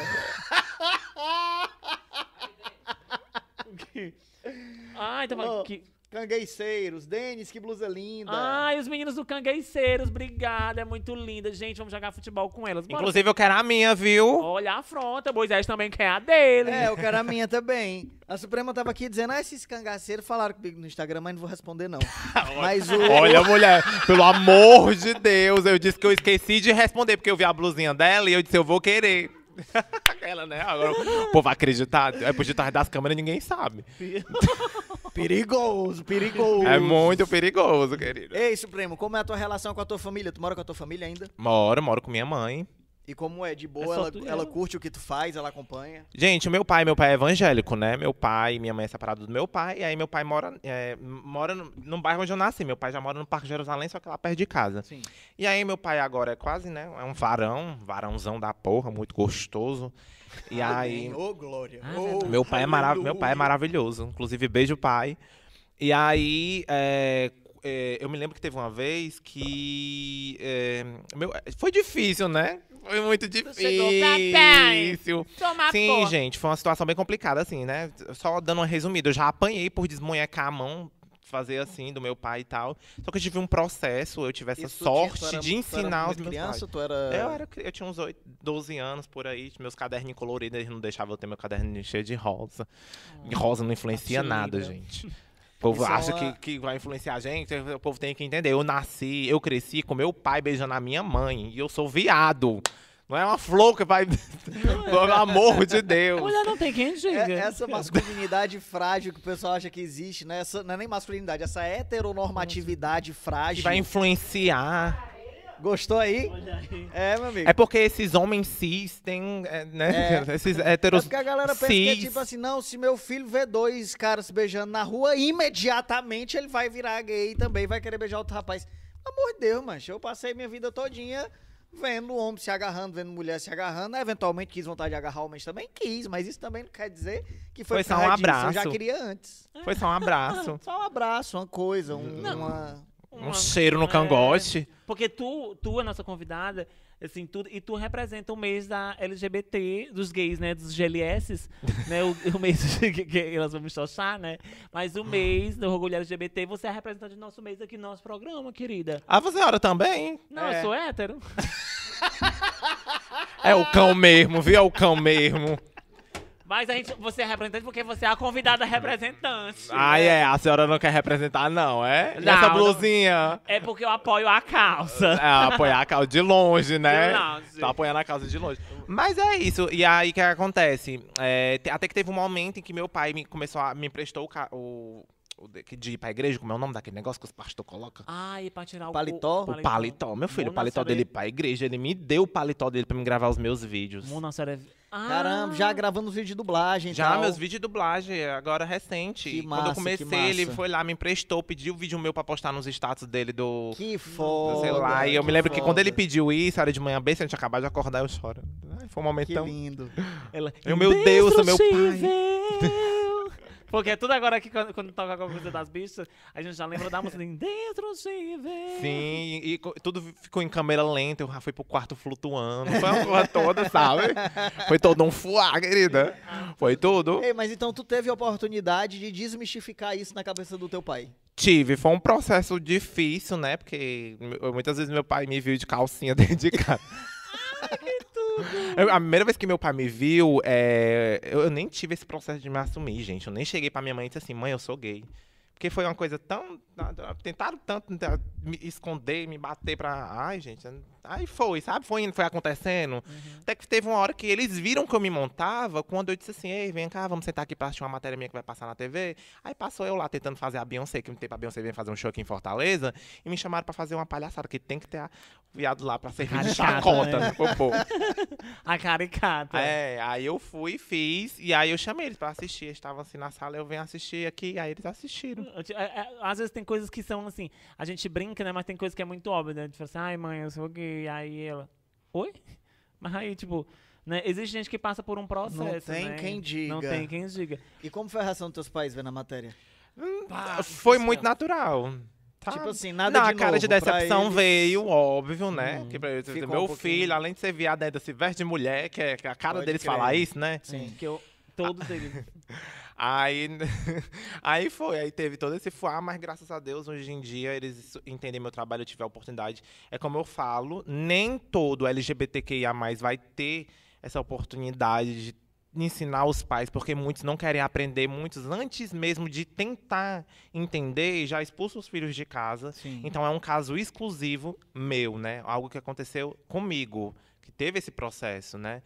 ah, então Oh. que Cangueiceiros, Denis, que blusa linda. Ai, os meninos do Cangueiceiros, obrigada, é muito linda. Gente, vamos jogar futebol com elas. Bora. Inclusive, eu quero a minha, viu? Olha a afronta, Moisés também quer a dele. É, eu quero a minha também. A Suprema tava aqui dizendo, ah, esses cangaceiros falaram comigo no Instagram, mas não vou responder não. [laughs] mas o... Olha, mulher, pelo amor de Deus, eu disse que eu esqueci de responder, porque eu vi a blusinha dela e eu disse, eu vou querer. [laughs] Aquela, né? Agora o povo vai acreditar. É por detrás das câmeras ninguém sabe. [laughs] perigoso, perigoso. É muito perigoso, querido. Ei, Supremo, como é a tua relação com a tua família? Tu mora com a tua família ainda? Moro, moro com minha mãe. E como é? De É boa? e ela ela. curte o que tu faz? Ela acompanha? Gente, o meu pai, meu pai é evangélico, né? Meu pai, minha mãe é separada do meu pai, e aí meu pai mora, é, mora no, no bairro onde eu nasci. Meu pai já mora no Parque Jerusalém, só que lá perto de casa. Sim. E aí meu pai agora é quase, né? É um varão, varãozão da porra, muito gostoso. E aí. Ô, Glória. Ah, Ô, verdade. Meu pai, é marav meu pai é maravilhoso. Inclusive, beijo, pai. E aí, é, é, eu me lembro que teve uma vez que. é, meu- foi difícil, né? Foi muito difícil. Toma Sim, porra. gente, foi uma situação bem complicada, assim, né? Só dando uma resumida, eu já apanhei por desmonhecar a mão, fazer assim, do meu pai e tal. Só que eu tive um processo, eu tive essa Isso tu tinha- sorte era- de ensinar os meus criança, pais. tu era... Eu, era, eu tinha uns 8, 12 anos por aí, meus caderninhos coloridos, eles não deixavam eu ter meu caderninho cheio de rosa. E rosa não influencia nada, gente. [laughs] O povo Isso é acha uma- que, que vai influenciar a gente, o povo tem que entender. Eu nasci, eu cresci com meu pai beijando a minha mãe, e eu sou viado. Não é uma flor que vai. [laughs] Pelo amor de Deus. Mulher não tem quem diga. É- essa masculinidade frágil que o pessoal acha que existe, né? Essa, não é nem masculinidade, essa heteronormatividade Que frágil. vai influenciar. Gostou aí? Olha aí. É, meu amigo. É porque esses homens cis têm, é, né? [laughs] Esses É héteros porque a galera pensa que é cis. tipo assim, não, se meu filho vê dois caras se beijando na rua, imediatamente ele vai virar gay também, vai querer beijar outro rapaz. Pelo amor de Deus, mancho, eu passei minha vida todinha vendo homem se agarrando, vendo mulher se agarrando, eventualmente quis vontade de agarrar homens também, quis, mas isso também não quer dizer que foi, Foi só um disso, eu já abraço. queria antes. Foi só um abraço. [laughs] Só um abraço, uma coisa, um, uma... um cheiro no cangote. Porque tu, tu é nossa convidada, assim, tu, e tu representa o mês da LGBT, dos gays, né? Dos GLS, né? O, [laughs] o mês [laughs] que, que elas vão me chochar, né? Mas o mês do orgulho LGBT, você é a representante do nosso mês aqui no nosso programa, querida. Ah, você ora também? Não, É. eu sou hétero. [laughs] É o cão mesmo, viu? É o cão mesmo. Mas a gente, você é representante porque você é a convidada representante. Ah, é. A senhora não quer representar, não, é? E Não, essa não. blusinha? É porque eu apoio a causa. É, apoiar a causa de longe, né? De longe. Tá apoiando a causa de longe. Mas é isso. E aí, o que acontece? É, até que teve um momento em que meu pai me começou a... Me emprestou o... o o de, que de ir pra igreja, como é o nome daquele negócio que os pastores colocam? Ai, pra tirar o Paletó? O paletó, meu filho, o Mona paletó Senhora- dele pra igreja, ele me deu o paletó dele pra me gravar os meus vídeos. Mona Senhora- Ah, Caramba, já gravando vídeo de dublagem Já, tal. meus vídeos de dublagem, agora recente. Que E Quando massa, eu comecei, ele massa. foi lá, me emprestou, pediu o vídeo meu pra postar nos status dele do. Que foda. sei lá. E eu me lembro que quando ele foda. pediu isso, era de manhã bem, se a gente acabou de acordar, eu choro. Ai, foi um momento Que tão. lindo. Ela, Eu, meu Deus, meu pai. Porque tudo agora aqui, quando, quando toca alguma coisa das bichas, a gente já lembra da [laughs] música Indestrutível. Sim, e tudo ficou em câmera lenta, eu já fui pro quarto flutuando. Foi uma porra toda, sabe? Foi todo um fuá, querida. Foi tudo. Ei, mas então tu teve a oportunidade de desmistificar isso na cabeça do teu pai. Tive, foi um processo difícil, né? Porque muitas vezes meu pai me viu de calcinha [laughs] dentro de casa. Eu- a primeira vez que meu pai me viu, é, eu, eu nem tive esse processo de me assumir, gente. Eu nem cheguei pra minha mãe e disse assim, mãe, eu sou gay. Porque foi uma coisa tão. Tentaram tanto me esconder, me bater pra. Ai, gente. Aí foi, sabe? Foi, indo, foi acontecendo. Até que teve uma hora que eles viram que eu me montava quando eu disse assim: Ei, vem cá, vamos sentar aqui pra assistir uma matéria minha que vai passar na TV. Aí passou eu lá tentando fazer a Beyoncé, que me tem pra Beyoncé vir fazer um show aqui em Fortaleza. E me chamaram pra fazer uma palhaçada, que tem que ter a- viado lá pra servir de chacota, né? né? pro povo. [laughs] A caricata. É, aí eu fui, fiz, e aí eu chamei eles pra assistir. Eles estavam assim na sala, eu venho assistir aqui, aí eles assistiram. É- é, Às vezes tem coisas que são assim, a gente brinca, né? Mas tem coisa que é muito óbvia, né? A gente fala assim, ai mãe, eu sou gay. Aí ela, oi? Mas aí, tipo, né? Existe gente que passa por um processo. tem né? quem diga. Não tem quem diga. E como foi a reação dos teus pais vendo a matéria? Pá, Foi isso muito é- natural. tá? Tipo assim, nada Não, de a cara de decepção eles. veio, óbvio, né? Hum, que um meu pouquinho. filho, além de ser viado, ainda se veste de mulher, que é que a cara Pode deles crer. falar isso, né? Sim. Que eu, todos eles. [laughs] Aí, [laughs] aí foi, aí teve todo esse fuá, mas graças a Deus, hoje em dia, eles entendem meu trabalho, eu tive a oportunidade. É como eu falo, nem todo LGBTQIA+, vai ter essa oportunidade de ensinar os pais, porque muitos não querem aprender, muitos antes mesmo de tentar entender, já expulsam os filhos de casa. Sim. Então é um caso exclusivo meu, né? Algo que aconteceu comigo, que teve esse processo, né?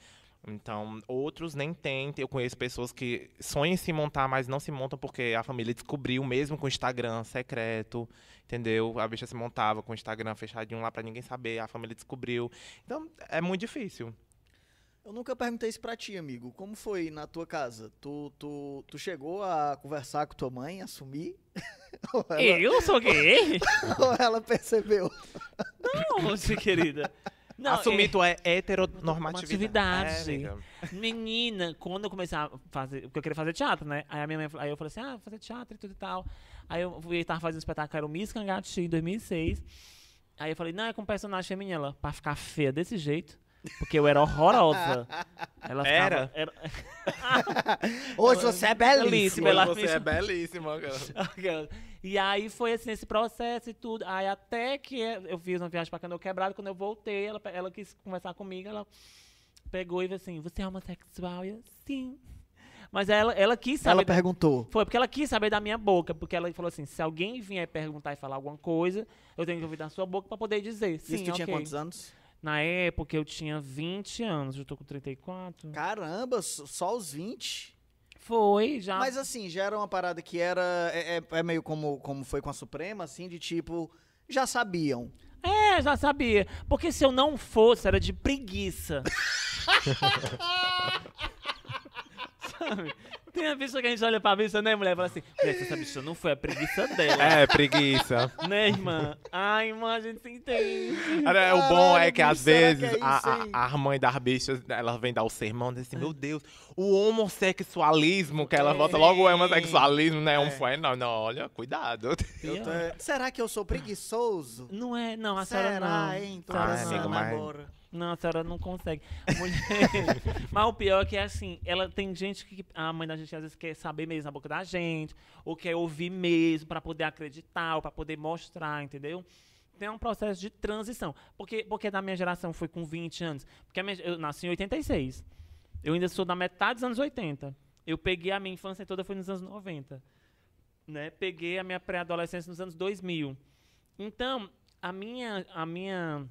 Então, outros nem têm. Eu conheço pessoas que sonham em se montar, mas não se montam porque a família descobriu, mesmo com o Instagram secreto, entendeu? A bicha se montava com o Instagram fechadinho lá pra ninguém saber, a família descobriu. Então, é muito difícil. Eu nunca perguntei isso pra ti, amigo. Como foi na tua casa? Tu, tu, tu chegou a conversar com tua mãe, assumir? [laughs] ela, Eu sou gay? [laughs] ou ela percebeu? Não, [laughs] querida. Não, Assumir é- tu é heteronormatividade. Normatividade. É. Menina, quando eu comecei a fazer. Porque eu queria fazer teatro, né? Aí a minha mãe, aí eu falei assim: ah, fazer teatro e tudo e tal. Aí eu fui estar fazendo um espetáculo, era o Miss Cangati em 2006. Aí eu falei: não, é com personagem feminina. Ela, pra ficar feia desse jeito. Porque eu era horrorosa. Ela ficava- Era? era [laughs] Hoje você é belíssima. Ela Você é belíssima, cara. E aí foi assim, esse processo e tudo. Aí até que eu fiz uma viagem pra Canoa Quebrado, quando eu voltei, ela, ela quis conversar comigo, ela pegou e falou assim, você é homossexual? E eu, sim. Mas ela, ela quis saber... Ela da- perguntou. Foi porque ela quis saber da minha boca, porque ela falou assim, se alguém vier perguntar e falar alguma coisa, eu tenho que ouvir da sua boca pra poder dizer. Sim, Isso tu tinha ok. quantos anos? Na época eu tinha 20 anos, eu tô com 34. Caramba, só os 20? Foi, já. Mas assim, já era uma parada que era. É, é- é meio como, como foi com a Suprema, assim, de tipo. Já sabiam. É, já sabia. Porque se eu não fosse, era de preguiça. [laughs] [laughs] Sabe? Tem a bicha que a gente olha pra bicha, né, mulher? E fala assim, mulher, essa bicha não foi a preguiça dela. É, preguiça. [laughs] Né, irmã? Ai, irmã, a gente se entende. O bom é que às será que vezes é a, a, a mãe das bichas, ela vem dar o sermão e diz assim, meu Deus, o homossexualismo, que ela É. volta logo o homossexualismo, né? Um É. foi, não, não, olha, cuidado. Eu [laughs] tô- é, Será que eu sou preguiçoso? Não é, não, a senhora Será, não. hein? Tô A senhora Ai, pensando amigo, mas- agora. Não, a senhora não consegue. Mulher... [laughs] Mas o pior é que é assim, ela tem gente que a mãe da gente às vezes quer saber mesmo na boca da gente, ou quer ouvir mesmo pra poder acreditar, ou pra poder mostrar, entendeu? Tem um processo de transição. Porque, porque da minha geração foi com 20 anos. Porque minha- eu nasci em 86. Eu ainda sou da metade dos anos 80. Eu peguei a minha infância toda foi nos anos 90. Né? Peguei a minha pré-adolescência nos anos 2000. Então, a minha, a minha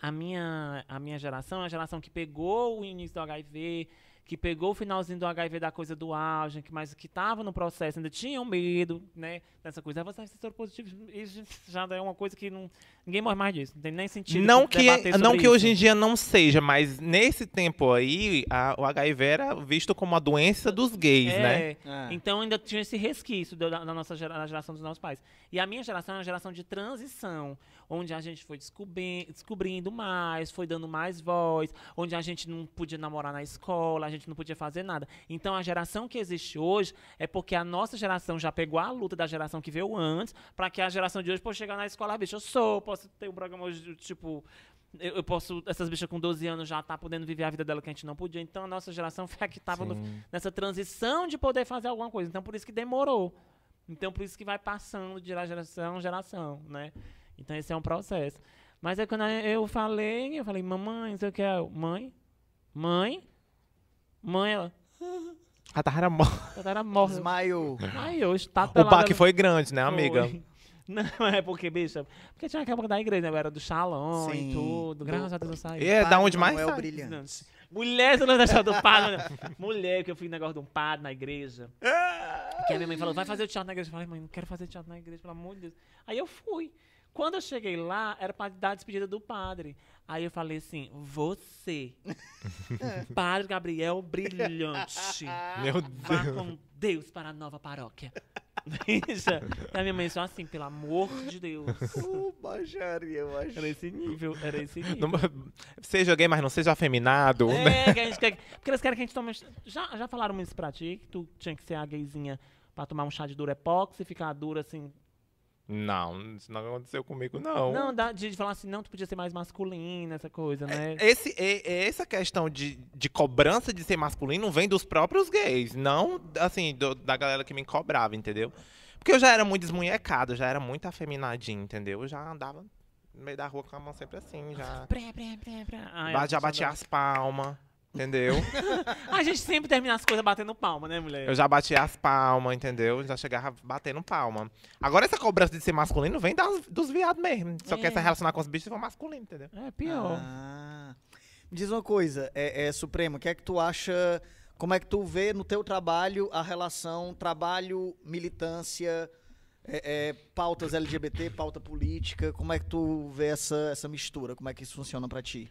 a minha, a minha geração é a geração que pegou o início do HIV, que pegou o finalzinho do HIV da coisa do auge, que, mas que estava no processo, ainda tinham medo, né, dessa coisa. Ah, você é soro positivo, isso já é uma coisa que não, ninguém morre mais disso, não tem nem sentido Não que, não que isso. hoje em dia não seja, mas nesse tempo aí, a- o HIV era visto como a doença dos gays, né? É, Então ainda tinha esse resquício da, da nossa gera- da geração dos nossos pais. E a minha geração é uma geração de transição, onde a gente foi descobri- descobrindo mais, foi dando mais voz, onde a gente não podia namorar na escola, a gente não podia fazer nada. Então a geração que existe hoje é porque a nossa geração já pegou a luta da geração que veio antes, para que a geração de hoje possa chegar na escola, ah, bicho, eu sou, posso ter um programa hoje, tipo, eu, eu posso, essas bichas com 12 anos já tá podendo viver a vida dela que a gente não podia. Então a nossa geração foi a que tava no, Sim. nessa transição de poder fazer alguma coisa. Então por isso que demorou. Então por isso que vai passando de geração em geração, né? Então esse é um processo. Mas aí quando eu falei, eu falei, mamãe, não sei o que é. Mãe? Mãe? Mãe, ela. A Tara era morta. Ela era morta. Desmaio. Ai, hoje tá O baque foi grande, né, amiga? Foi. [laughs] Não, é porque, bicha, porque tinha aquela época da igreja, né? eu era do Shalom Sim. e tudo. Graças a Deus eu saí. E é da onde mais Manuel. Brilhante. Mulher, você não deixou do padre. não. Mulher, que eu fui no negócio de um padre na igreja. Que a minha mãe falou, vai fazer o teatro na igreja. Eu falei, mãe, não quero fazer teatro na igreja, pelo amor de Deus. Aí eu fui. Quando eu cheguei lá, era pra dar a despedida do padre. Aí eu falei assim, você, [laughs] padre Gabriel Brilhante, Meu vá Deus. com Deus para a nova paróquia. Bicha, e a minha mãe só assim, pelo amor de Deus. Uh, baixaria, eu acho. Era esse nível, era esse nível. Não- seja gay, mas não seja afeminado. né? É, que a gente quer. Porque eles querem que a gente tome. Já, já falaram isso pra ti, que tu tinha que ser a gayzinha pra tomar um chá de durepox e ficar dura assim. Não, isso não aconteceu comigo, não. Não, dá de falar assim, não, tu podia ser mais masculina, essa coisa, né? Esse, e- essa questão de, de cobrança de ser masculino vem dos próprios gays, não, assim, do- da galera que me cobrava, entendeu? Porque eu já era muito desmunhecado, já era muito afeminadinho, entendeu? Eu já andava no meio da rua com a mão sempre assim, já, Pré, pré, pré, pré. Ai, já batia as palmas, entendeu? [laughs] A gente sempre termina as coisas batendo palma, né, mulher? Eu já batia as palmas, entendeu? Já chegava batendo palma. Agora essa cobrança de ser masculino vem das- dos viados mesmo. Só É. quer se relacionar com os bichos for masculino, entendeu? É pior. Ah. Me diz uma coisa, é, é, Supremo, o que é que tu acha, como é que tu vê no teu trabalho a relação trabalho, militância, é, é, pautas LGBT, pauta política, como é que tu vê essa, essa mistura, como é que isso funciona pra ti?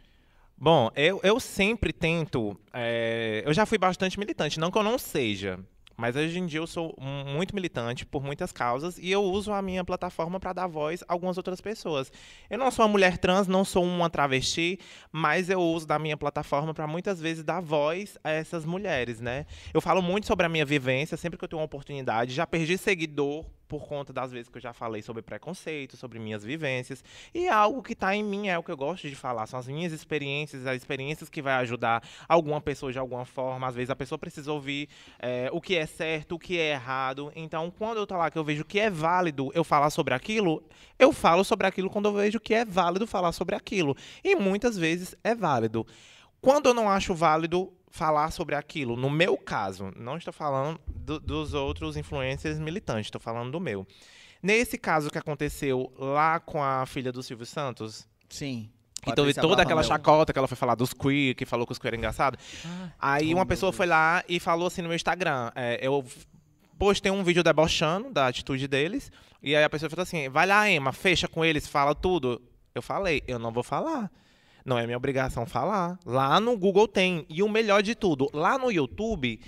Bom, eu, eu sempre tento. é, eu já fui bastante militante, não que eu não seja. Mas hoje em dia eu sou mu- muito militante por muitas causas e eu uso a minha plataforma para dar voz a algumas outras pessoas. Eu não sou uma mulher trans, não sou uma travesti, mas eu uso da minha plataforma para muitas vezes dar voz a essas mulheres, né? Eu falo muito sobre a minha vivência, sempre que eu tenho uma oportunidade. Já perdi seguidor por conta das vezes que eu já falei sobre preconceito, sobre minhas vivências. E é algo que está em mim, é o que eu gosto de falar. São as minhas experiências, as experiências que vai ajudar alguma pessoa de alguma forma. Às vezes a pessoa precisa ouvir é, o que é certo, o que é errado. Então, quando eu tô lá que eu vejo que é válido eu falar sobre aquilo, eu falo sobre aquilo quando eu vejo que é válido falar sobre aquilo. E muitas vezes é válido. Quando eu não acho válido falar sobre aquilo, no meu caso, não estou falando do- dos outros influencers militantes, estou falando do meu. Nesse caso que aconteceu lá com a filha do Silvio Santos, Sim. que teve toda aquela chacota que ela foi falar dos queer, que falou que os queer era engraçado. Ah, Aí Oh, uma meu pessoa Deus. foi lá e falou assim no meu Instagram, é, eu postei um vídeo debochando da atitude deles, e aí a pessoa falou assim, vai lá, Emma, fecha com eles, fala tudo. Eu falei, eu não vou falar. Não é minha obrigação falar. Lá no Google tem. E o melhor de tudo, lá no YouTube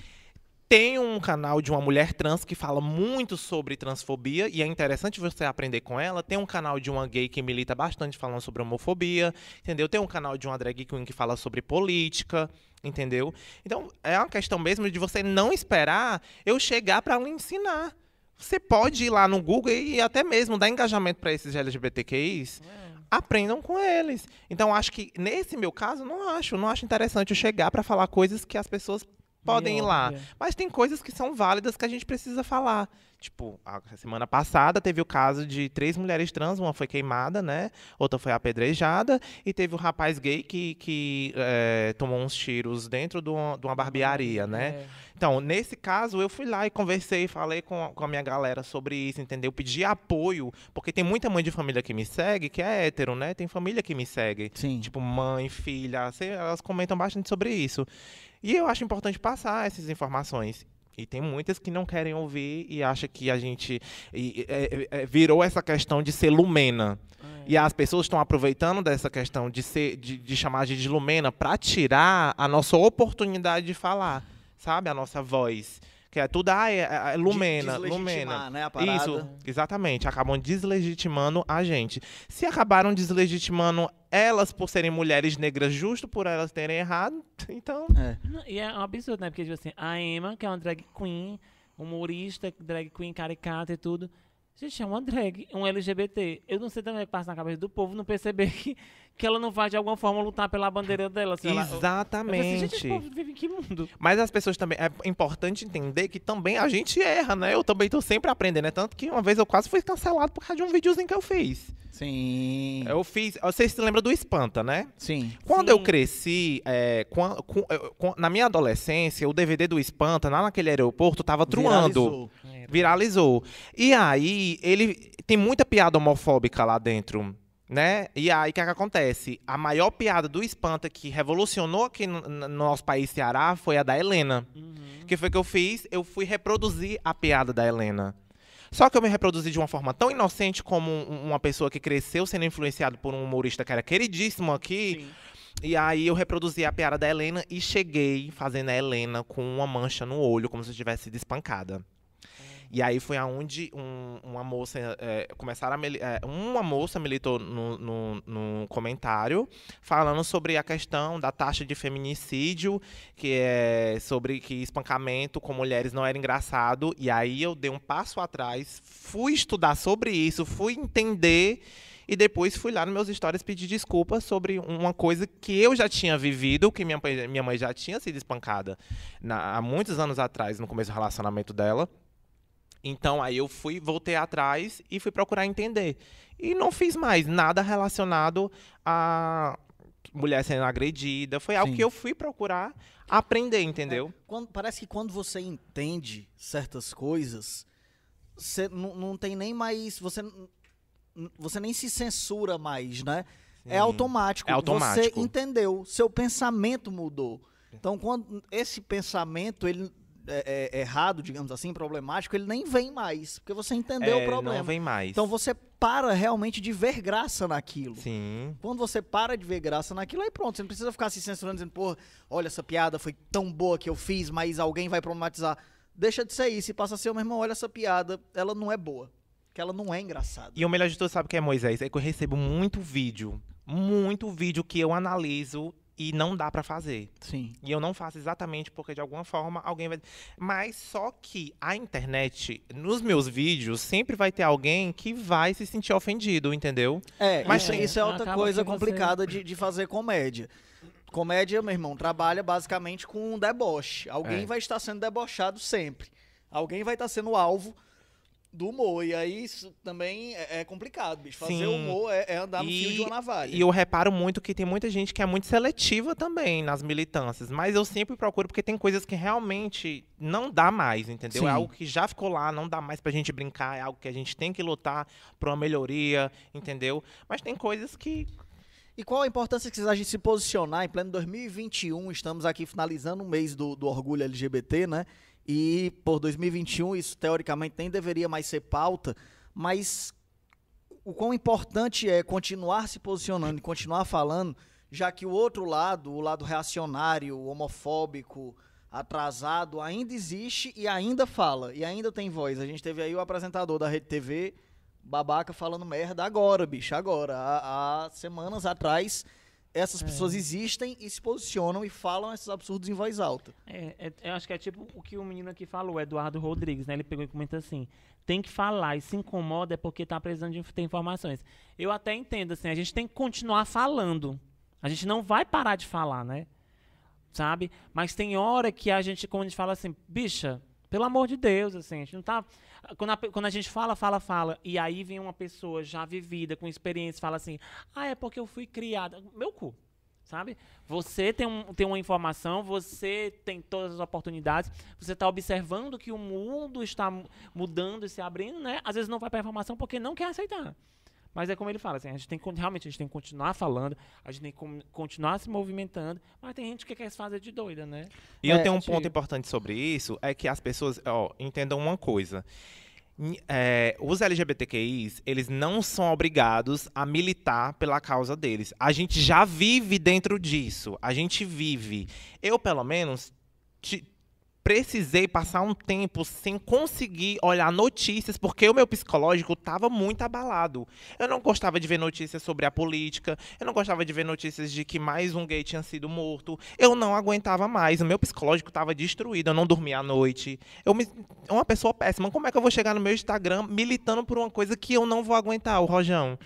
tem um canal de uma mulher trans que fala muito sobre transfobia e é interessante você aprender com ela. Tem um canal de uma gay que milita bastante falando sobre homofobia, entendeu? Tem um canal de uma drag queen que fala sobre política, entendeu? Então, é uma questão mesmo de você não esperar eu chegar para lhe ensinar. Você pode ir lá no Google e até mesmo dar engajamento para esses LGBTQIs aprendam com eles. Então, acho que nesse meu caso, não acho, não acho interessante eu chegar para falar coisas que as pessoas podem ir lá. óbvio. Mas tem coisas que são válidas que a gente precisa falar. Tipo, a semana passada teve o caso de três mulheres trans, uma foi queimada, né? Outra foi apedrejada, e teve o rapaz gay que, que eh, tomou uns tiros dentro de uma, de uma barbearia, né? É. Então, nesse caso, eu fui lá e conversei, falei com a, com a minha galera sobre isso, entendeu? Pedi apoio, porque tem muita mãe de família que me segue, que é hétero, né? Tem família que me segue. Sim. Tipo, mãe, filha, sei, elas comentam bastante sobre isso. E eu acho importante passar essas informações. E tem muitas que não querem ouvir e acham que a gente e- e- é- é- virou essa questão de ser lumena. E as pessoas estão aproveitando dessa questão de ser de, de chamar a gente de lumena para tirar a nossa oportunidade de falar, sabe? A nossa voz. Que é tudo, ah, é, é lumena, De- lumena. deslegitimar, Né, a parada. Isso, exatamente. Acabam deslegitimando a gente. Se acabaram deslegitimando elas por serem mulheres negras, justo por elas terem errado, [laughs] então. É. E é um absurdo, né? Porque, tipo assim, a Emma, que é uma drag queen, humorista, drag queen caricata e tudo. Gente, é uma drag, um LGBT. Eu não sei também o que passa na cabeça do povo não perceber que, que ela não vai, de alguma forma, lutar pela bandeira dela. Assim, ela- assim, Exatamente. vive em que mundo? Mas as pessoas também. É importante entender que também a gente erra, né? Eu também tô sempre aprendendo. É tanto que uma vez eu quase fui cancelado por causa de um videozinho que eu fiz. Sim. Eu fiz. Vocês se lembram do Espanta, né? Sim. Quando Sim. eu cresci, é, com- eu- com- na minha adolescência, o DVD do Espanta, lá naquele aeroporto, tava truando. Viralizou. Viralizou. E aí, ele tem muita piada homofóbica lá dentro. Né? E aí, o que, é que acontece? A maior piada do Espanta que revolucionou aqui no, no nosso país, Ceará, foi a da Helena. Uhum. O que foi que eu fiz? Eu fui reproduzir a piada da Helena. Só que eu me reproduzi de uma forma tão inocente como um- uma pessoa que cresceu sendo influenciado por um humorista que era queridíssimo aqui. Sim. E aí eu reproduzi a piada da Helena e cheguei fazendo a Helena com uma mancha no olho, como se eu tivesse sido espancada. E aí foi aonde um- uma moça é, começaram a é, uma moça militou no, comentário falando sobre a questão da taxa de feminicídio, que é sobre que espancamento com mulheres não era engraçado. E aí eu dei um passo atrás, fui estudar sobre isso, fui entender. E depois fui lá nos meus stories pedir desculpas sobre uma coisa que eu já tinha vivido, que minha, minha mãe já tinha sido espancada na- há muitos anos atrás, no começo do relacionamento dela. Então aí eu fui, voltei atrás e fui procurar entender. E não fiz mais nada relacionado a mulher sendo agredida. Foi algo Sim. que eu fui procurar aprender, entendeu? Quando- parece que quando você entende certas coisas, você não, não tem nem mais. Você, você nem se censura mais, né? É automático. É automático. Você entendeu, seu pensamento mudou. Então, quando esse pensamento ele é, é errado, digamos assim, problemático, ele nem vem mais, porque você entendeu É, o problema. Não vem mais. Então você para realmente de ver graça naquilo. Sim. Quando você para de ver graça naquilo, aí pronto, você não precisa ficar se censurando, dizendo, pô, olha, essa piada foi tão boa que eu fiz, mas alguém vai problematizar. Deixa de ser isso e passa a ser, meu irmão, olha essa piada, ela não é boa. Que ela não é engraçada. E o melhor de tudo, sabe o que é, Moisés? É que eu recebo muito vídeo. Muito vídeo que eu analiso e não dá pra fazer. Sim. E eu não faço exatamente porque de alguma forma alguém vai. Mas só que a internet, nos meus vídeos, sempre vai ter alguém que vai se sentir ofendido, entendeu? É, Mas isso, sim, isso é outra acaba coisa que você- complicada de, de fazer comédia. Comédia, meu irmão, trabalha basicamente com um deboche. Alguém É. vai estar sendo debochado sempre. Alguém vai estar sendo alvo do humor. E aí isso também é, é complicado, bicho. Fazer Sim. humor é, é andar no E- fio de uma navalha. E eu reparo muito que tem muita gente que é muito seletiva também nas militâncias. Mas eu sempre procuro porque tem coisas que realmente não dá mais, entendeu? Sim. É algo que já ficou lá, não dá mais pra gente brincar, é algo que a gente tem que lutar pra uma melhoria, entendeu? Mas tem coisas que. E qual a importância que a gente se posicionar em pleno 2021? Estamos aqui finalizando o mês do, do orgulho LGBT, né? E por 2021 isso teoricamente nem deveria mais ser pauta, mas o quão importante é continuar se posicionando e continuar falando, já que o outro lado, o lado reacionário, homofóbico, atrasado, ainda existe e ainda fala, e ainda tem voz. A gente teve aí o apresentador da Rede TV, babaca, falando merda agora, bicho, agora. Há, há semanas atrás, essas pessoas existem e se posicionam e falam esses absurdos em voz alta. É, é- eu acho que é tipo o que o menino aqui falou, o Eduardo Rodrigues, né? Ele pegou e comentou assim: tem que falar e se incomoda é porque tá precisando de ter informações. Eu até entendo, assim, a gente tem que continuar falando. A gente não vai parar de falar, né? Sabe? Mas tem hora que a gente, como a gente fala assim, bicha, pelo amor de Deus, assim, a gente não tá. Quando a, quando a gente fala, fala, fala, e aí vem uma pessoa já vivida, com experiência, fala assim, ah, é porque eu fui criada. Meu cu sabe? Você tem, um, tem uma informação, você tem todas as oportunidades, você está observando que o mundo está mu- mudando e se abrindo, né? Às vezes não vai para a informação porque não quer aceitar. Mas é como ele fala, assim, a gente tem que, realmente a gente tem que continuar falando, a gente tem que com- continuar se movimentando, mas tem gente que quer se fazer de doida, né? E É, eu tenho um tipo- ponto importante sobre isso, é que as pessoas, ó, entendam uma coisa. É, os LGBTQIs, eles não são obrigados a militar pela causa deles. A gente já vive dentro disso. A gente vive. Eu, pelo menos, precisei passar um tempo sem conseguir olhar notícias, porque o meu psicológico estava muito abalado. Eu não gostava de ver notícias sobre a política, eu não gostava de ver notícias de que mais um gay tinha sido morto. Eu não aguentava mais, o meu psicológico estava destruído, eu não dormia à noite. Eu me uma pessoa péssima. Como é que eu vou chegar no meu Instagram militando por uma coisa que eu não vou aguentar, o Rojão?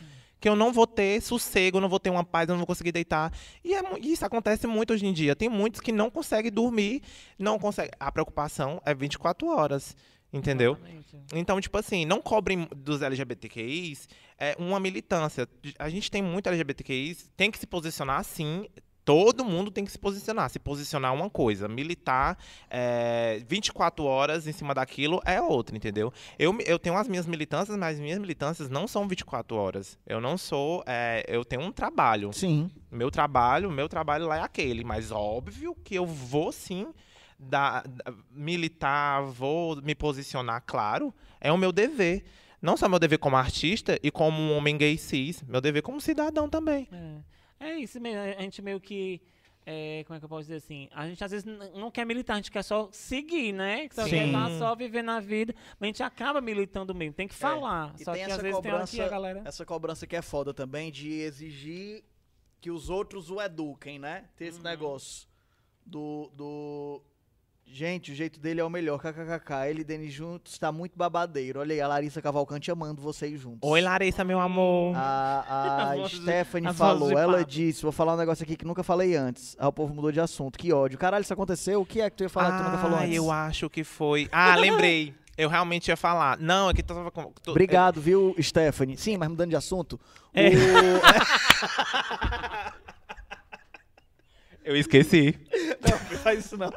Que eu não vou ter sossego, eu não vou ter uma paz, eu não vou conseguir deitar. E é isso acontece muito hoje em dia. Tem muitos que não conseguem dormir, não conseguem. A preocupação é 24 horas, entendeu? Exatamente. Então, tipo assim, não cobrem dos LGBTQIs é, uma militância. A gente tem muito LGBTQIs, tem que se posicionar sim. Todo mundo tem que se posicionar. Se posicionar é uma coisa, militar é, 24 horas em cima daquilo é outra, entendeu? Eu, eu tenho as minhas militâncias, mas minhas militâncias não são 24 horas. Eu não sou. é, eu tenho um trabalho. Sim. Meu trabalho, meu trabalho lá é aquele, mas óbvio que eu vou sim dar, da- militar, vou me posicionar, claro, é o meu dever. Não só meu dever como artista e como um homem gay cis, meu dever como cidadão também. É, é isso mesmo, a gente meio que é, como é que eu posso dizer assim? A gente às vezes não quer militar, a gente quer só seguir, né? Só Sim. quer tá só viver na vida, mas a gente acaba militando mesmo. Tem que falar. E só tem que às essa vezes tem hora que a cobrança- galera. Essa cobrança que é foda também de exigir que os outros o eduquem, né? Ter esse negócio do, do. Gente, o jeito dele é o melhor. KKKK. Ele e Denis juntos tá muito babadeiro. Olha aí, a Larissa Cavalcante amando vocês juntos. Oi, Larissa, meu amor. A, a [laughs] Stephanie as falou, ela disse, vou falar um negócio aqui que nunca falei antes. Ah, o povo mudou de assunto, que ódio. Caralho, isso aconteceu? O que é que tu ia falar que tu nunca falou Ah, antes? eu acho que foi. Ah, lembrei. Eu realmente ia falar. Não, é que tu tava com. tu- Obrigado, viu, Stephanie? Sim, mas mudando de assunto. É. O... [laughs] [laughs] Eu esqueci. [laughs] não, não faz isso não.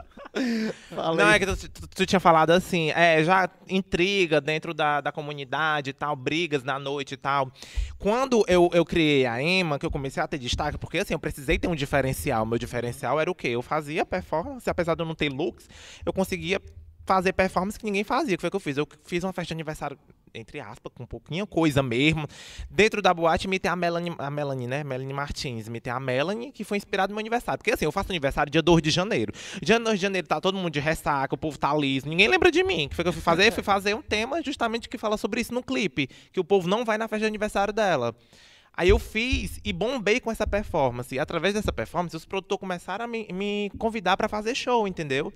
Fala Não, aí. é que tu, tu- tu tinha falado assim, é, já intriga dentro da, da comunidade e tal, brigas na noite e tal. Quando eu, eu criei a EMA, que eu comecei a ter destaque, porque assim, eu precisei ter um diferencial. Meu diferencial era o quê? Eu fazia performance, apesar de eu não ter looks, eu conseguia fazer performance que ninguém fazia. Que foi o que eu fiz? Eu fiz uma festa de aniversário, entre aspas, com pouquinha coisa mesmo. Dentro da boate, me tem a Melanie, a Melanie, né? Melanie Martins. Me tem a Melanie, que foi inspirada no meu aniversário. Porque assim, eu faço aniversário dia 2 de janeiro. Dia 2 de janeiro tá todo mundo de ressaca, o povo tá liso. Ninguém lembra de mim. O que foi que eu fui fazer? fui fazer um tema justamente que fala sobre isso no clipe. Que o povo não vai na festa de aniversário dela. Aí eu fiz e bombei com essa performance. E através dessa performance, os produtores começaram a me, me convidar para fazer show, entendeu?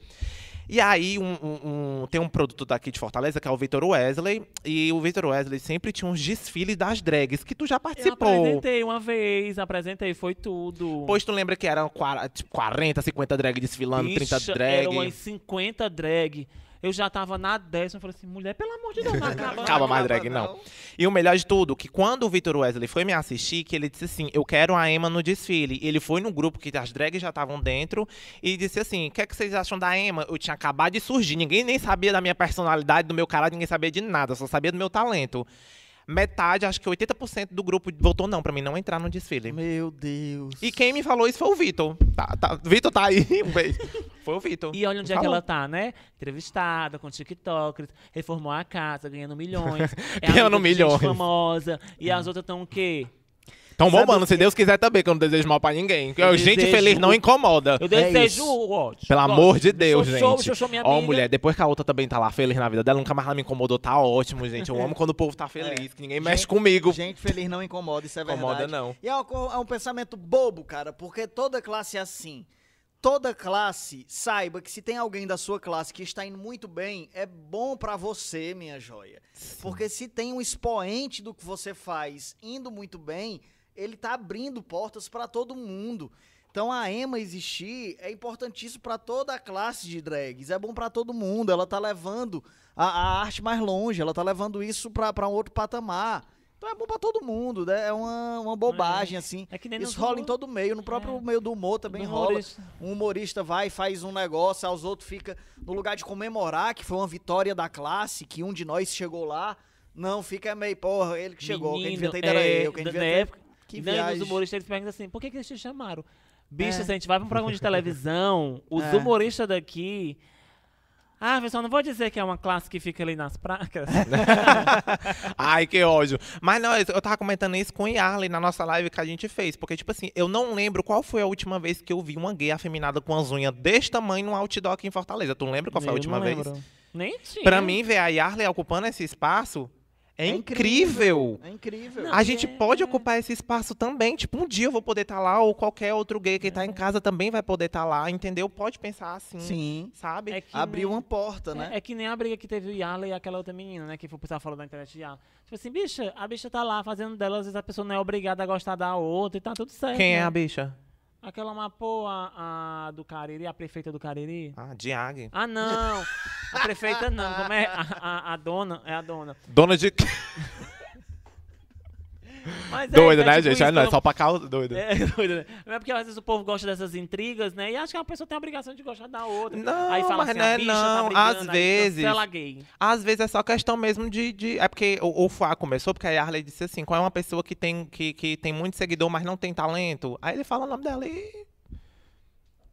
E aí um- um- um- tem um produtor daqui de Fortaleza, que é o Victor Wesley. E o Victor Wesley sempre tinha uns desfiles das drags, que tu já Eu participou. apresentei uma vez, apresentei, foi tudo. Pois tu lembra que eram quara- tipo, 40, 50 drag desfilando, 30 Bicha, drag. Eram umas 50 drag. Eu já tava na décima, eu falei assim, mulher, pelo amor de Deus, não acaba. Acaba mais drag, não. E o melhor de tudo, que quando o Victor Wesley foi me assistir, que ele disse assim, eu quero a Emma no desfile. Ele foi no grupo que as drags já estavam dentro e disse assim, o que, é que vocês acham da Emma? Eu tinha acabado de surgir, ninguém nem sabia da minha personalidade, do meu caráter, ninguém sabia de nada, só sabia do meu talento. Metade, acho que 80% do grupo votou não, pra mim não entrar no desfile. Meu Deus. E quem me falou isso foi o Vitor. Tá, tá, Vitor tá aí, [laughs] um beijo. Foi o Vitor. E olha onde é que ela tá, né? Entrevistada com TikTokers, reformou a casa, ganhando milhões. [laughs] é Ganhando milhões. famosa. E as outras estão o quê? Tão Sabe bombando, o se Deus quiser também, que eu não desejo mal pra ninguém. Eu gente feliz não incomoda. Eu É desejo isso. o ódio. Pelo amor de Deus, eu sou, gente. Eu sou minha Ó, mulher, depois que a outra também tá lá feliz na vida dela, nunca mais ela me incomodou, tá ótimo, gente. Eu amo quando o povo tá feliz, que ninguém mexe comigo. Gente feliz não incomoda, isso é verdade. Incomoda não. E é um, é um pensamento bobo, cara, porque toda classe é assim. Toda classe, saiba que se tem alguém da sua classe que está indo muito bem, é bom pra você, minha joia. Porque se tem um expoente do que você faz indo muito bem, ele tá abrindo portas pra todo mundo. Então a Emma existir é importantíssimo pra toda a classe de drags, é bom pra todo mundo, ela tá levando a, a arte mais longe, ela tá levando isso pra pra um outro patamar. Então é bom pra todo mundo, né? É uma, uma bobagem, assim. É que nem Isso rola em humor- todo meio, no próprio É. meio do humor também do rola. humorista. Um humorista vai faz um negócio, aos outros fica no lugar de comemorar que foi uma vitória da classe, que um de nós chegou lá. Não, fica meio, porra, ele que chegou, quem devia ter ido era é, eu, quem devia ter... época, Que e daí viagem. os humoristas eles perguntam assim, por que, que eles te chamaram? Bicho, É. se a gente vai pra um programa de televisão, os É. humoristas daqui... Ah, pessoal, não vou dizer que é uma classe que fica ali nas pracas. [laughs] Ai, que ódio. Mas não, eu tava comentando isso com o Yarley na nossa live que a gente fez. Porque, tipo assim, eu não lembro qual foi a última vez que eu vi uma gay afeminada com as unhas desse tamanho num outdoor aqui em Fortaleza. Tu lembra qual foi a Eu última não vez? lembro. Nem tinha. Pra mim, ver a Yarley ocupando esse espaço é, incrível. É incrível. Não, A gente é- pode ocupar esse espaço também. Tipo, um dia eu vou poder estar lá, ou qualquer outro gay que tá em casa também vai poder estar lá, entendeu? Pode pensar assim, Sim. sabe? É Abriu nem- uma porta, né? É, é que nem a briga que teve o Yala e aquela outra menina, né? Que foi o pessoal falou da internet de Yala. Tipo assim, bicha, a bicha tá lá fazendo dela, às vezes a pessoa não é obrigada a gostar da outra e tá tudo certo. Quem é né? a bicha? Aquela mapô, a, a do Cariri, a prefeita do Cariri. Ah, Diag. Ah, não! A prefeita não, como é? A, a, a dona, é a dona. Dona de. [laughs] Mas é, Doida, é né, tipo gente? isso, Ah, não, é só pra causa doida. É, [laughs] doida, né? Não é porque às vezes o povo gosta dessas intrigas, né? E acha que a pessoa tem a obrigação de gostar da outra. Não, aí fala mas assim, não é a bicha não. tá brigando, Às aí vezes- cancela gay. Às vezes é só questão mesmo de. de- é porque o, o FUA começou porque a Yarley disse assim: qual é uma pessoa que tem, que, que tem muito seguidor, mas não tem talento? Aí ele fala o nome dela e.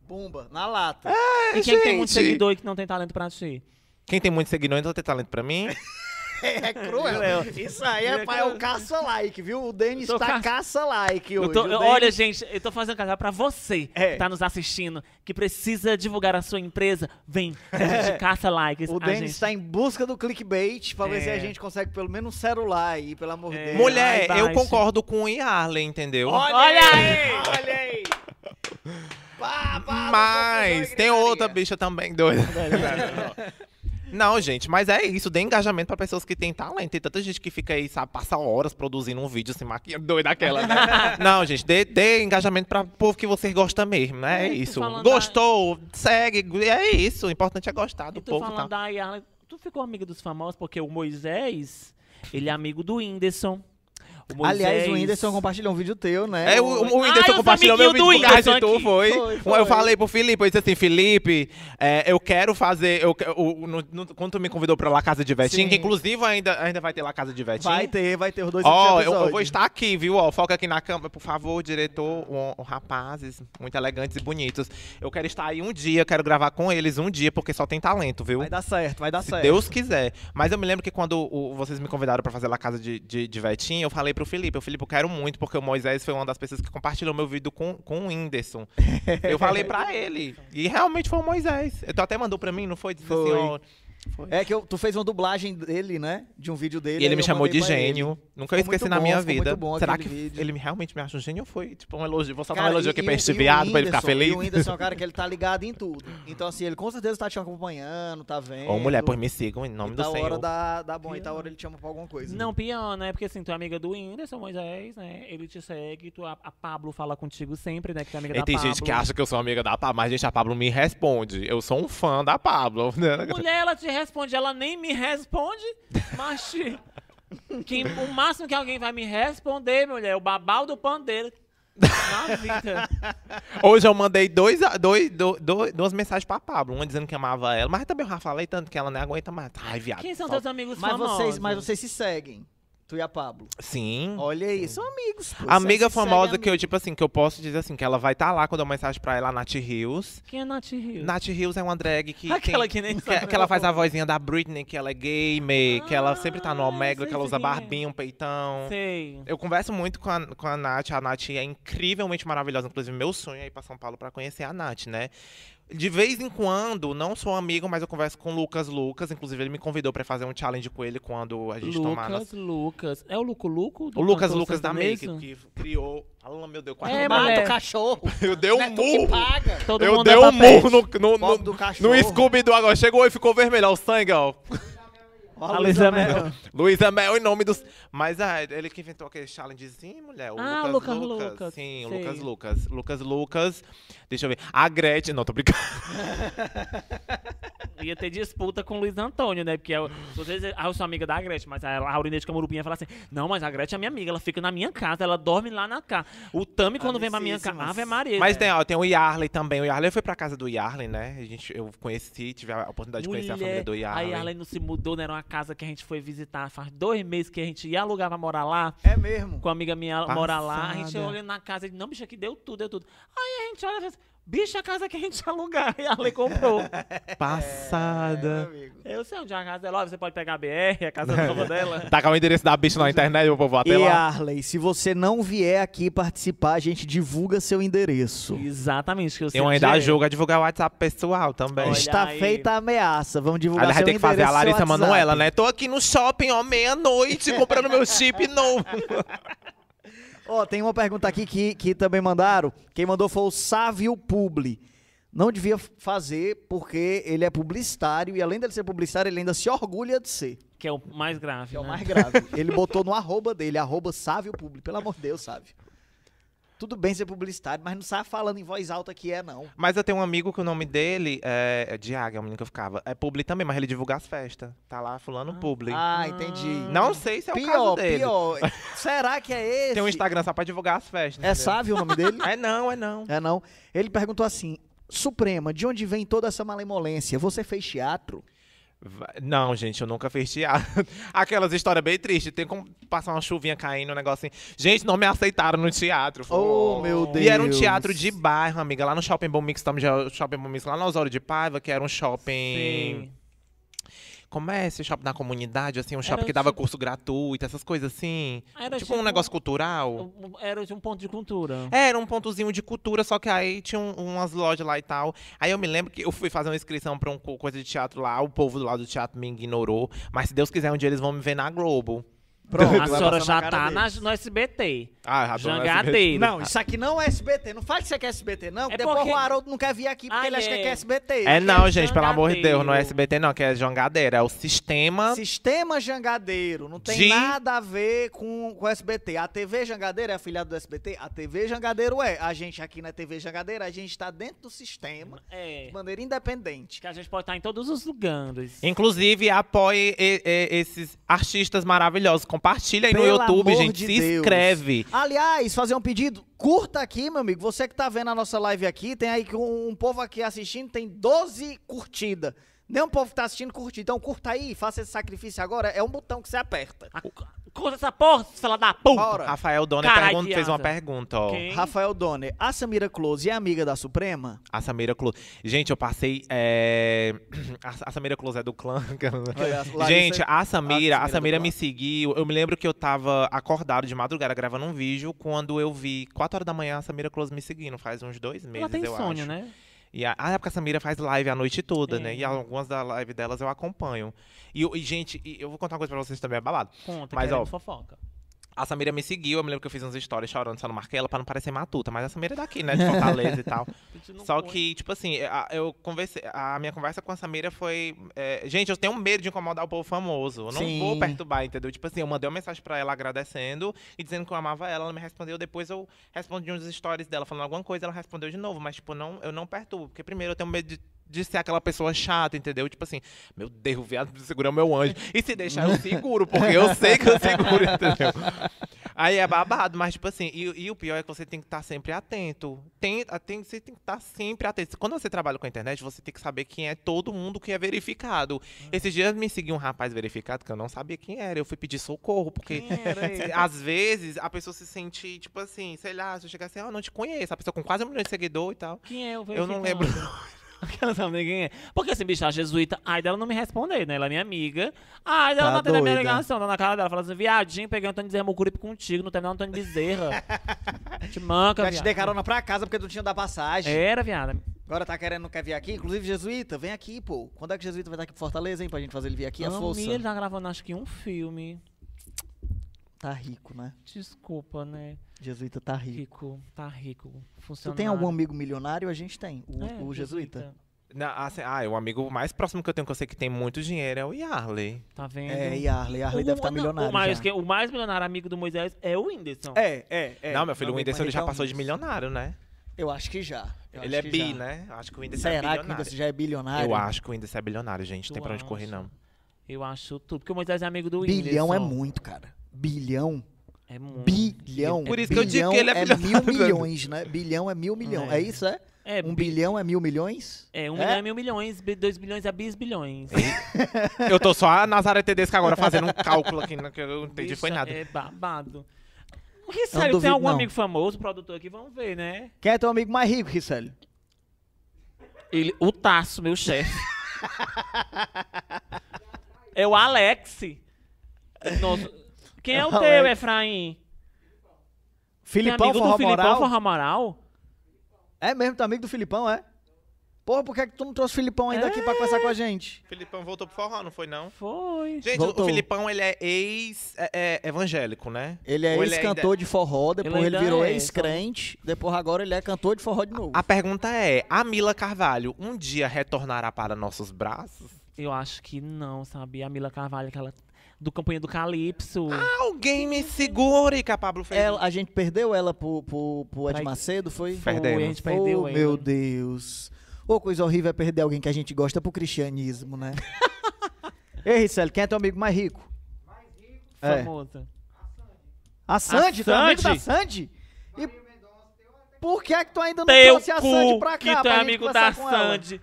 Bomba, na lata. E quem que tem muito gente. seguidor e que não tem talento pra ti? Quem tem muito seguidor e não tem talento pra mim? [laughs] [laughs] É cruel. Isso aí é, É é o caça-like, viu? O Denis tá ca- caça-like Eu hoje. tô- Denis- olha, gente, eu tô fazendo casar pra você É. que tá nos assistindo, que precisa divulgar a sua empresa. Vem, a gente [laughs] caça likes. O Denis gente... tá em busca do clickbait pra ver É. se a gente consegue pelo menos um celular aí, pelo amor de É. Deus. Mulher, Ai, eu concordo com o Yarley, entendeu? Olha, Olha aí! Olha aí! [laughs] Pá, pá, Mas tem outra bicha também doida. Não, gente, mas é isso, dê engajamento pra pessoas que têm talento. Tem tanta gente que fica aí, sabe, passa horas produzindo um vídeo se maquiando doida aquela, né? [laughs] Não, gente, dê, dê engajamento pra povo que vocês gostam mesmo, né? É isso. Gostou, segue, é isso. O importante é gostar do povo, falando tá? da Yarla, tu ficou amigo dos famosos porque o Moisés, ele é amigo do Whindersson. O Aliás, o Moisés- Whindersson compartilhou um vídeo teu, né? É, o, o Ah, Whindersson os compartilhou meu vídeo de Whindersson tu, foi? Foi, foi. Eu falei pro Felipe, eu disse assim, Felipe, é, eu quero fazer, eu, o- no- no- quando tu me convidou pra lá Casa de Vetinho, que inclusive ainda, ainda vai ter lá Casa de Vetinho. Vai ter, vai ter os dois Ó, últimos eu, eu vou estar aqui, viu? Ó, foca aqui na câmera, por favor, diretor, um, um rapazes muito elegantes e bonitos. Eu quero estar aí um dia, quero gravar com eles um dia, porque só tem talento, viu? Vai dar certo, vai dar Se certo. Deus quiser. Mas eu me lembro que quando o- vocês me convidaram pra fazer lá casa de, de, de Vetinho, eu falei pro Felipe, eu Felipe, eu quero muito, porque o Moisés foi uma das pessoas que compartilhou meu vídeo com, com o Whindersson. eu falei pra [laughs] ele. E realmente foi o Moisés. Tu até mandou pra mim, não foi? Disse Foi. assim, ó. Foi. É que eu- tu fez uma dublagem dele, né? De um vídeo dele. E ele me chamou de pra ele. gênio. Nunca Ficou esqueci muito na bom, minha ficou vida. muito bom Será que vídeo. ele me- realmente me acha um gênio ou foi tipo um elogio? Vou soltar um elogio e- aqui e pra este viado, pra ele ficar feliz? E o Whindersson é um cara que ele tá [laughs] ligado em tudo. Então, assim, ele com certeza tá te acompanhando, tá vendo. Ô, mulher, pois me sigam em nome e do tá Senhor. hora da, da bom, e tá hora ele te chama pra alguma coisa. Não, pior, né? Porque assim, tu é amiga do Whindersson, Moisés, né? Ele te segue, tu, a, a Pablo fala contigo sempre, né? Que tu é amiga E da tem Pablo. gente que acha que eu sou amiga da Pablo, mas gente, a Pablo me responde. Eu sou um fã da Pablo. né? [laughs] Mulher, ela te responde, ela nem me responde, mas [laughs] quem, o máximo que alguém vai me responder, mulher, é o babau do pandeiro na vida. Hoje eu mandei dois, dois, dois, dois- duas mensagens pra Pablo. Uma dizendo que amava ela, mas também eu já falei tanto que ela nem aguenta mais. Ai, viado. Quem são só- teus amigos Mas famosos? vocês, mas vocês se seguem. Tu e a Pablo. Sim. Olha aí, são amigos. pô. Amiga famosa que eu, tipo assim, que eu posso dizer assim, que ela vai estar lá quando eu mensagem pra ela, a Nath Hills. Quem é Nath Rio? Nath Hills é uma drag que. Aquela tem- que nem que, sabe que ela faz a vozinha da Britney, que ela é gamer, que ela sempre tá no Ah, Omega, que ela usa é. barbinha, um peitão. Sei. Eu converso muito com a, com a Nath. A Nath é incrivelmente maravilhosa. Inclusive, meu sonho é ir pra São Paulo pra conhecer a Nath, né? De vez em quando, não sou amigo, mas eu converso com o Lucas Lucas. Inclusive, ele me convidou pra fazer um challenge com ele quando a gente tomar. Lucas, Lucas. É o Luco Luco? do O Lucas Lucas da Make, sertanejo? que criou. Ah, meu Deus, quase É, me Mata mulher. o cachorro. [laughs] Eu dei um é murro. paga. Todo Eu mundo dei é um papete. murro no, no, do no, cachorro. no Scooby-Doo agora. Chegou e ficou vermelho, ó, o sangue, ó. Ó, A Luísa Mel. [laughs] Luísa Mel em nome dos. Mas ah, ele que inventou aquele challengezinho, mulher. O Ah, Lucas, Lucas Lucas. Lucas, Sim, o. Lucas Lucas. Lucas Lucas. Deixa eu ver. A Gretchen. Não, tô brincando. [laughs] Ia ter disputa com o Luiz Antônio, né? Porque eu, vocês, ah, eu sou amiga da Gretchen, mas a Laurinete Camurupinha fala assim: Não, mas a Gretchen é minha amiga, ela fica na minha casa, ela dorme lá na casa. O Tami, quando vem pra minha casa. Ave Maria. Mas tem, ó, tem o Yarley também. O Yarley foi pra casa do Yarley, né? A gente, eu conheci, tive a oportunidade de conhecer a família do A Yarley. Yarley não se mudou, né? Era uma casa que a gente foi visitar faz dois meses que a gente ia alugar pra morar lá. É mesmo. Com a amiga minha mora lá. A gente Passada. olhando na casa e não, bicho, aqui deu tudo, deu tudo. Aí a gente olha e fala assim, bicho, a casa que a gente [laughs] alugar. E a Yarley comprou. [laughs] É, Passada. meu amigo. Eu sei onde é a casa dela. Ó, Você pode pegar a BR, a casa nova [laughs] dela. Tá com o endereço da bicha na internet, eu vou até E lá. Arley, se você não vier aqui participar, a gente divulga seu endereço. Exatamente. Que eu sei Eu ainda é. jogo a divulgar o WhatsApp pessoal também. Olha Está aí. feita a ameaça. Vamos divulgar Aliás, vai seu ter que fazer a endereço, Larissa. Manoela, né? Tô aqui no shopping, ó, meia-noite, comprando meu chip novo. Ó, tem uma pergunta aqui que, que também mandaram. Quem mandou foi o Sávio Publi. Não devia fazer porque ele é publicitário e além dele ser publicitário, ele ainda se orgulha de ser. Que é o mais grave, Que é o né? mais grave. [laughs] ele botou no arroba dele, arroba Sávio Publi. Pelo amor de Deus, Sávio. Tudo bem ser publicitário, mas não sai falando em voz alta que é, não. Mas eu tenho um amigo que o nome dele é, é Diago, é o menino que eu ficava. É Publi também, mas ele divulga as festas. Tá lá fulano Publi. Ah, entendi. Não sei se é o caso pior, dele. pior. [laughs] Será que é esse? Tem um Instagram só pra divulgar as festas. É? Sávio o nome dele? É não, é não. É não. Ele perguntou assim: Suprema, de onde vem toda essa malemolência? Você fez teatro? Não, gente, eu nunca fiz teatro. [laughs] Aquelas histórias bem tristes. Tem como passar uma chuvinha caindo, um negócio assim. Gente, não me aceitaram no teatro. Oh, meu Deus. E era um teatro de bairro, amiga. Lá no Shopping Bom Mix, estamos Shopping Bom Mix, lá na Osório de Paiva, que era um shopping... Sim. Como é esse shopping da comunidade, assim, um shopping Era que dava tipo- curso gratuito, essas coisas assim. Era tipo um negócio cultural. Era de um ponto de cultura. É, Era um pontozinho de cultura, só que aí tinha um- umas lojas lá e tal. Aí eu me lembro que eu fui fazer uma inscrição pra uma co- coisa de teatro lá, o povo do lado do teatro me ignorou. Mas se Deus quiser, um dia eles vão me ver na Globo. Pronto, A senhora já tá na- no SBT. Ah, Jangadeiro. Não, isso aqui não é SBT. Não fale que você quer SBT, não. É depois porque- o Haroldo não quer vir aqui porque Ah, ele acha que é. SBT. É não, Aquele gente, pelo amor de Deus, não é jangadeiro. SBT não, que é jangadeira, é o sistema. Sistema Jangadeiro. Não tem De- nada a ver com, com o SBT. A TV Jangadeiro é afiliada do SBT? A TV Jangadeiro é. A gente aqui na TV Jangadeiro, a gente tá dentro do sistema É. de maneira independente. Que a gente pode estar em todos os lugares. Inclusive, apoie e- e- esses artistas maravilhosos. Compartilha aí no Pelo YouTube, amor gente. de se Deus. inscreve. Aliás, fazer um pedido. Curta aqui, meu amigo. Você que tá vendo a nossa live aqui, tem aí um, um povo aqui assistindo, tem 12 curtidas. Nem um povo que tá assistindo curtir. Então curta aí, faça esse sacrifício agora. É um botão que você aperta. Conta essa porra, fala da puta. Bora. Rafael Donner pergun- fez uma pergunta, ó. Quem? Rafael Donner, a Samira Close é amiga da Suprema? A Samira Close. Gente, eu passei. é, [clears throat] A, a Samira Close é do clã. [laughs] Olha, a Gente, a Samira, a a Samira Samira me seguiu. Eu me lembro que eu tava acordado de madrugada gravando um vídeo quando eu vi 4 horas da manhã a Samira Close me seguindo. Faz uns dois meses, Ela tem eu sonho, acho. né? E a, a época a Samira faz live a noite toda, É. né? E algumas da live delas eu acompanho. E, e, gente, e eu vou contar uma coisa pra vocês também, é babado. Conta, Mas, ó, fofoca. A Samira me seguiu, eu me lembro que eu fiz uns stories chorando, só não marquei ela pra não parecer matuta. Mas a Samira é daqui, né? De [laughs] Fortaleza e tal. Só põe. que, tipo assim, a, eu conversei, a minha conversa com a Samira foi. é, gente, eu tenho medo de incomodar o povo famoso. Eu não Sim. vou perturbar, entendeu? Tipo assim, eu mandei uma mensagem pra ela agradecendo e dizendo que eu amava ela. Ela me respondeu. Depois eu respondi uns stories dela falando alguma coisa. Ela respondeu de novo. Mas, tipo, não, eu não perturbo. Porque, primeiro, eu tenho medo de. De ser aquela pessoa chata, entendeu? Tipo assim, meu Deus, o viado segura meu anjo. E se deixar, eu seguro, porque eu sei que eu seguro, entendeu? Aí é babado, mas tipo assim, e, e o pior é que você tem que estar sempre atento. Tem, tem, você tem que estar sempre atento. Quando você trabalha com a internet, você tem que saber quem é todo mundo que é verificado. Esses dias me seguiu um rapaz verificado que eu não sabia quem era. Eu fui pedir socorro, porque [laughs] às vezes a pessoa se sente, tipo assim, sei lá, se eu chegar assim, ah, não te conheço. A pessoa com quase um milhão de seguidor e tal. Quem é o Eu não verificado? lembro. [laughs] Ela sabe nem quem é. Porque esse bicho, a jesuíta, ai dela não me responder, né? Ela é minha amiga. Ai dela Tá não atendeu a minha ligação, tá na cara dela. Fala assim, viadinho, peguei Antônio Bezerra Mucuripe contigo, não terminou Antônio Bezerra. [laughs] te manca, Já te dei carona pra casa porque tu tinha da passagem. Era, viada. Agora tá querendo, não quer vir aqui? Inclusive, Jesuíta, vem aqui, pô. Quando é que Jesuíta vai estar aqui pra Fortaleza, hein? Pra gente fazer ele vir aqui, a força. ele tá gravando, acho que um filme. Tá rico, né? Desculpa, né? Jesuíta tá rico. Rico, tá rico. Tu Funcionário. tem algum amigo milionário? A gente tem. O, É, o Jesuíta. Não, assim, ah, o amigo mais próximo que eu tenho que eu sei que tem muito dinheiro é o Yarley. Tá vendo? É, e Arley. Arley deve estar não, milionário O mais, que- o mais milionário amigo do Moisés é o Whindersson. É, é, é. não, meu filho, o amigo Whindersson ele já passou de milionário, né? Eu acho que já. Eu ele é bi, já. né? Acho que o Whindersson é Será que o bilionário. Whindersson já é bilionário? Eu acho que o Whindersson é bilionário, gente. Tu tem pra onde correr, não. Eu acho tudo. Porque o Moisés é amigo do Whindersson. Bilhão é muito, cara. Bilhão. É muito. Bilhão. Por isso que eu digo Bilhão que ele é mil bilionário. milhões, né? Bilhão é mil milhões. É, É. isso, é? É, Um bi- bilhão é mil milhões? É, um É? milhão é mil milhões, dois bilhões é bis bilhões. Eu tô só a Nazaré Tedesco agora fazendo um cálculo aqui, né, que eu não entendi foi Bicha, nada. É babado. O Rissério, tem duvido, algum não. amigo famoso, produtor aqui? Vamos ver, né? Quem é teu amigo mais rico, Risselli? Ele, o Tasso, meu chefe. [laughs] é o Alex. Nossa, quem é o Alex. teu, Efraim? Tem Filipão amigo do Forró Filipão Moral? Forró Moral? É mesmo, tu é amigo do Filipão, é? Porra, por que, que tu não trouxe o Filipão ainda aqui pra conversar com a gente? Filipão voltou pro forró, não foi não? Foi. Gente, Voltou. o Filipão, ele é ex-evangélico, né? Ele é Ou ex-cantor ainda- de forró, depois Ele ainda virou é, ex-crente, depois agora ele é cantor de forró de novo. A pergunta é, a Mila Carvalho um dia retornará para nossos braços? Eu acho que não, sabe? A Mila Carvalho, aquela do Campanha do Calypso. Alguém me segure que a Pablo fez. Ela- a gente perdeu ela pro, pro, pro Ed Macedo, foi? Foi, Perdemos. a gente perdeu oh, ela. meu Deus. Ô, coisa horrível é perder alguém que a gente gosta pro cristianismo, né? [laughs] Ei, Ricelli, quem é teu amigo mais rico? É. Famosa. A Sandy, tu é amigo da Sandy? Sandy? E por que é que tu ainda não Teu trouxe a Sandy cu, pra cá? que tu pra é gente amigo conversar da com ela? Sandy.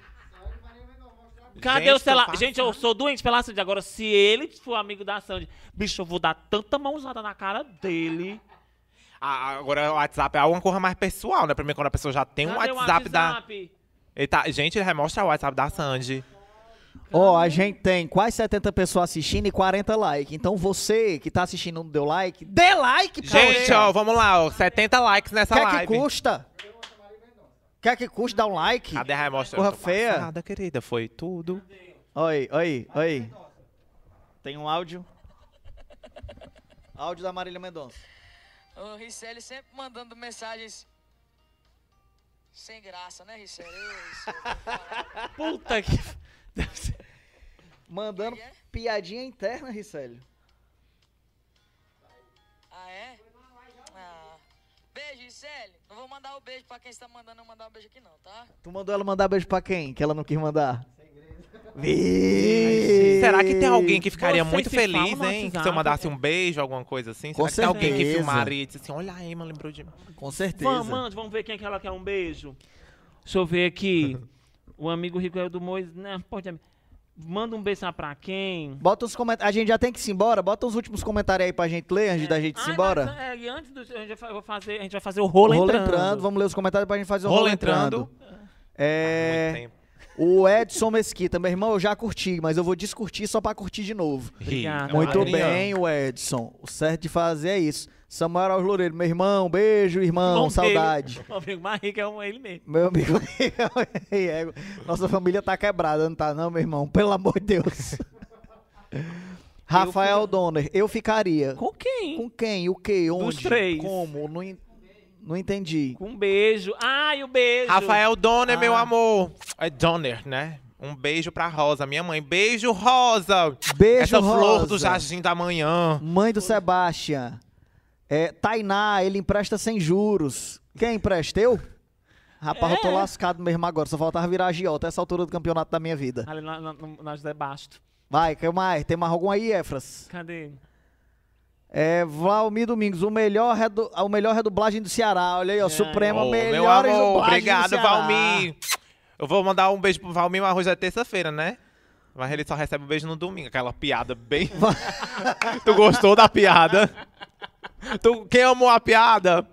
Cadê Gente, o celular? Gente, eu sou doente pela Sandy. Agora, se ele for amigo da Sandy, bicho, eu vou dar tanta mãozada na cara dele. Ah, agora o WhatsApp é uma coisa mais pessoal, né? Primeiro quando a pessoa já tem um Cadê o WhatsApp, da... WhatsApp? Ele tá... Gente, ele remostra o WhatsApp da Sandy. Ó, a gente tem quase 70 pessoas assistindo e 40 likes. Então você que tá assistindo não deu like, dê like, pô! Gente, ó, vamos lá, ó. 70 likes nessa Quer live. que custa? Quer que custe dar um like? Cadê a Raia mostrando? Porra feia. passada, querida. Foi tudo. Oi, oi, oi. Tem um áudio. Áudio da Marília Mendonça. O Ricelli sempre mandando mensagens sem graça, né, Ricelli? Ricelli, [laughs] Puta que. Mandando E é? piadinha interna, Ricelli. Ah, é? Beijo, Ricelli. Não vou mandar o beijo pra quem está mandando eu mandar um beijo aqui não, tá? Tu mandou ela mandar beijo pra quem? Que ela não quis mandar. Será que tem alguém que ficaria Vocês muito se feliz, falam no hein? Se eu WhatsApp? mandasse um beijo, alguma coisa assim? Com Será que tem alguém que certeza. filmaria e disse assim, olha a Emma lembrou de mim? Com certeza. Vamos, mande, vamos ver quem é que ela quer um beijo. Deixa eu ver aqui. [laughs] O amigo rico é o do Moisés. Né, pode. Manda um beijo lá pra quem? Bota os comentários. A gente já tem que ir se embora. Bota os últimos comentários aí pra gente ler antes da gente ir Ah, embora. mas, é, e antes do. A gente, vai fazer, a gente vai fazer o rolo, Rolo entrando. entrando. Vamos ler os comentários pra gente fazer o Rolo rolo, entrando. entrando. É. Muito tempo. O Edson Mesquita, meu irmão, eu já curti, mas eu vou descurtir só pra curtir de novo. Obrigado. Ri. Muito Adriano. bem, o Edson. O certo de fazer é isso. Samuel Araújo Loureiro, meu irmão, beijo, irmão, Irmão saudade. [laughs] O amigo mais rico é um- ele mesmo. Meu amigo, [laughs] é, nossa família tá quebrada, não tá não, meu irmão? Pelo amor de Deus. [laughs] Rafael Donner, eu ficaria. Com quem? Com quem? O quê? Onde? Dos três. Como? Não, não entendi. Com um beijo. Ai, o beijo. Rafael Donner, meu Ah. amor. É Donner, né? Um beijo pra Rosa, minha mãe. Beijo, Rosa! Beijo, Essa flor Rosa. do jardim da manhã. Mãe do Sebastian. É, Tainá, ele empresta sem juros. Quem empresta? Eu? Rapaz, eu tô É. lascado mesmo agora. Só faltava virar agiota essa altura do campeonato da minha vida. Ali na, na, no- na José Basto. Vai, que mais? Tem mais algum aí, Efras? Cadê? É, Valmir Domingos, o melhor, redu... a melhor redublagem do Ceará. Olha aí, ó, É. Suprema, Ô, melhor meu amor, dublagem do obrigado, Ceará. Valmir. Eu vou mandar um beijo pro Valmir, mas hoje é terça-feira, né? Mas ele só recebe um beijo no domingo. Aquela piada bem. [laughs] tu gostou da piada? tu, quem amou a piada?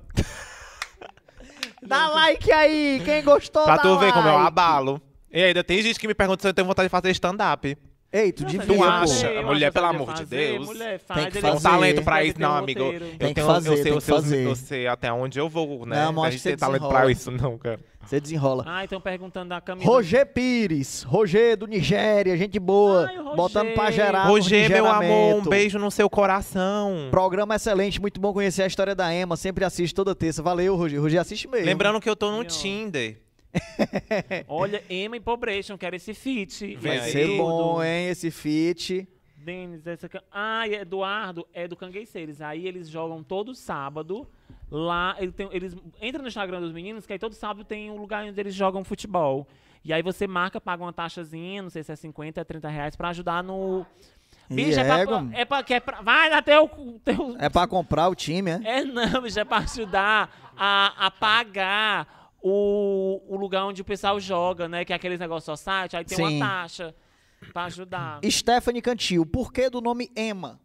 Dá like aí, quem gostou, Pra dá tu ver como eu like. abalo. E ainda tem gente que me pergunta se eu tenho vontade de fazer stand-up. Ei, tu devia, tu acha? Mulher, que pelo amor de fazer, Deus. Mulher, Tem faz, que ele Tem um fazer. talento pra isso, não, amigo. Tem que tenho, fazer, eu sei, tem eu que sei, eu fazer. eu sei até onde eu vou, né? Não, mas a acho gente que tem talento pra isso, não, cara. Você desenrola. Ah, estão perguntando da Camila. Roger Pires, Roger do Nigéria, gente boa, Ai, Roger. botando pra gerar Roger, meu amor, um beijo no seu coração. Programa excelente, muito bom conhecer a história da Emma, sempre assisto toda terça. Valeu, Roger. Roger assiste mesmo. Lembrando que eu tô no Meu. Tinder. [laughs] Olha, Emma Empobration, quero esse feat. Vai aí. ser bom, hein, esse feat. Denis, essa... Ah, Eduardo é do Cangueceiros. Aí eles jogam todo sábado. Lá, ele tem- eles entram no Instagram dos meninos, que aí todo sábado tem um lugar onde eles jogam futebol. E aí você marca, paga uma taxazinha, não sei se é 50, é 30 reais, pra ajudar no. Bicho, é, égua. pra, é pra. é pra- Vai dar teu. teu É pra comprar o time, é? é não, bicho, é pra ajudar a, a pagar o, o lugar onde o pessoal joga, né? Que é aqueles negócios society, aí tem Sim. uma taxa pra ajudar. Stephanie Cantil, por que do nome Emma?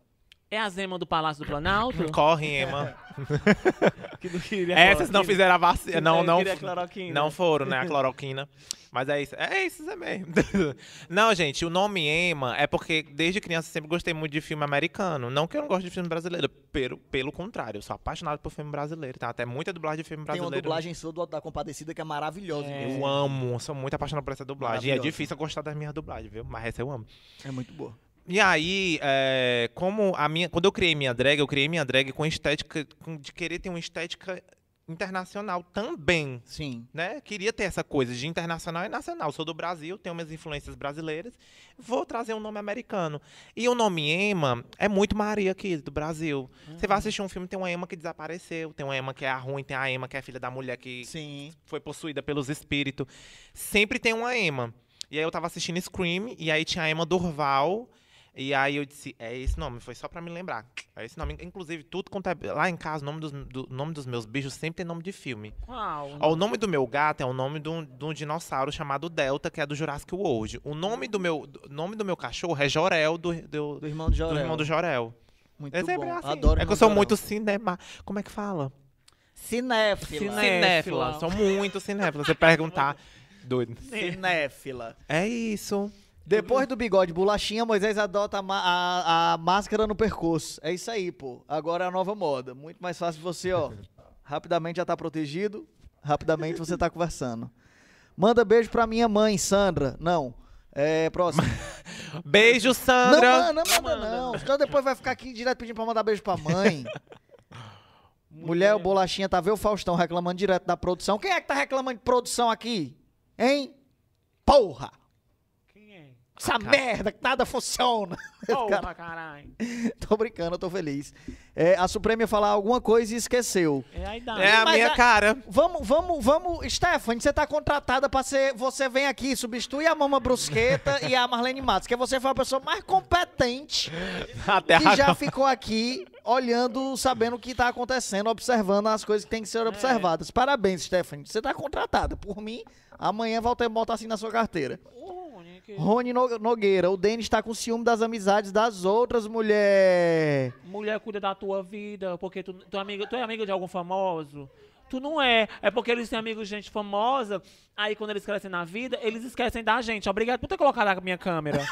É a Zema do Palácio do Planalto? [laughs] Corre, Emma. [laughs] que não queria Essas não fizeram a vacina. Não, Eu não. cloroquina. Não foram, né? A cloroquina. [laughs] Mas é isso. É isso mesmo. [laughs] Não, gente, o nome Emma é porque desde criança eu sempre gostei muito de filme americano. Não que eu não gosto de filme brasileiro. Pelo, pelo contrário, eu sou apaixonado por filme brasileiro. Tá? Até muita dublagem de filme Tem brasileiro. uma dublagem sua do da Compadecida que é maravilhosa. É. Eu amo, sou muito apaixonado por essa dublagem. E é difícil eu gostar das minhas dublagens, viu? Mas essa eu amo. É muito boa. E aí, é, como a minha, quando eu criei minha drag, eu criei minha drag com estética, de querer ter uma estética internacional também, Sim. né? Queria ter essa coisa de internacional e nacional. Sou do Brasil, tenho minhas influências brasileiras, vou trazer um nome americano. E o nome Emma é muito Maria aqui do Brasil. Você vai assistir um filme, tem uma Emma que desapareceu, tem uma Emma que é a ruim, tem a Emma que é a filha da mulher que Sim. foi possuída pelos espíritos. Sempre tem uma Emma. E aí eu tava assistindo Scream, e aí tinha a Emma Durval. E aí eu disse, é esse nome, foi só pra me lembrar. É esse nome. Inclusive, tudo quanto é. Lá em casa, o nome dos, do, nome dos meus bichos sempre tem nome de filme. Qual? Ó, o nome do meu gato é o nome de um, de um dinossauro chamado Delta, que é do Jurassic World. O nome do meu, do- nome do meu cachorro é Jorel, do, do, Do irmão do Jorel. do irmão do Jorel. Muito É sempre bom. assim. Adoro é que eu sou muito cinema. Como é que fala? Cinéfila. Ciné- Cinéfila. Cinéfila. Sou muito cinéfila. Você perguntar. [laughs] Doido. Cinéfila. É isso. Depois do bigode bolachinha, Moisés adota a, a- a máscara no percurso. É isso aí, pô. Agora é a nova moda. Muito mais fácil você, ó. [laughs] Rapidamente já tá protegido. Rapidamente você tá conversando. Manda beijo pra minha mãe, Sandra. Não. É, próximo. [laughs] Beijo, Não, Sandra. manda, não manda, não. Senão depois vai ficar aqui direto pedindo pra mandar beijo pra mãe. [laughs] Mulher, o bolachinha tá vendo o Faustão reclamando direto da produção. Quem é que tá reclamando de produção aqui? Hein? Porra! É? Essa merda que nada funciona. [laughs] Porra, caralho. [laughs] tô brincando, eu tô feliz. É, a Suprema ia falar alguma coisa e esqueceu. É a idade. É a minha a- cara. Vamos, vamos, vamos. Stephanie, você tá contratada pra ser. Você vem aqui substituir a Mama Brusqueta [laughs] e a Marlene Matos, que você foi a pessoa mais competente Até que já ficou aqui olhando, sabendo o que tá acontecendo, observando as coisas que tem que ser observadas. Parabéns, Stephanie. Você tá contratada. Por mim, amanhã volta e bota assim na sua carteira. Ô, Rony, Nogueira, o Denis tá com ciúme das amizades das outras mulheres. Mulher cuida da tua vida, porque tu, tu, é amiga, tu é amiga de algum famoso. Tu não é. É porque eles têm amigos de gente famosa. Aí quando eles crescem na vida, eles esquecem da gente. Obrigado por ter colocado a minha câmera.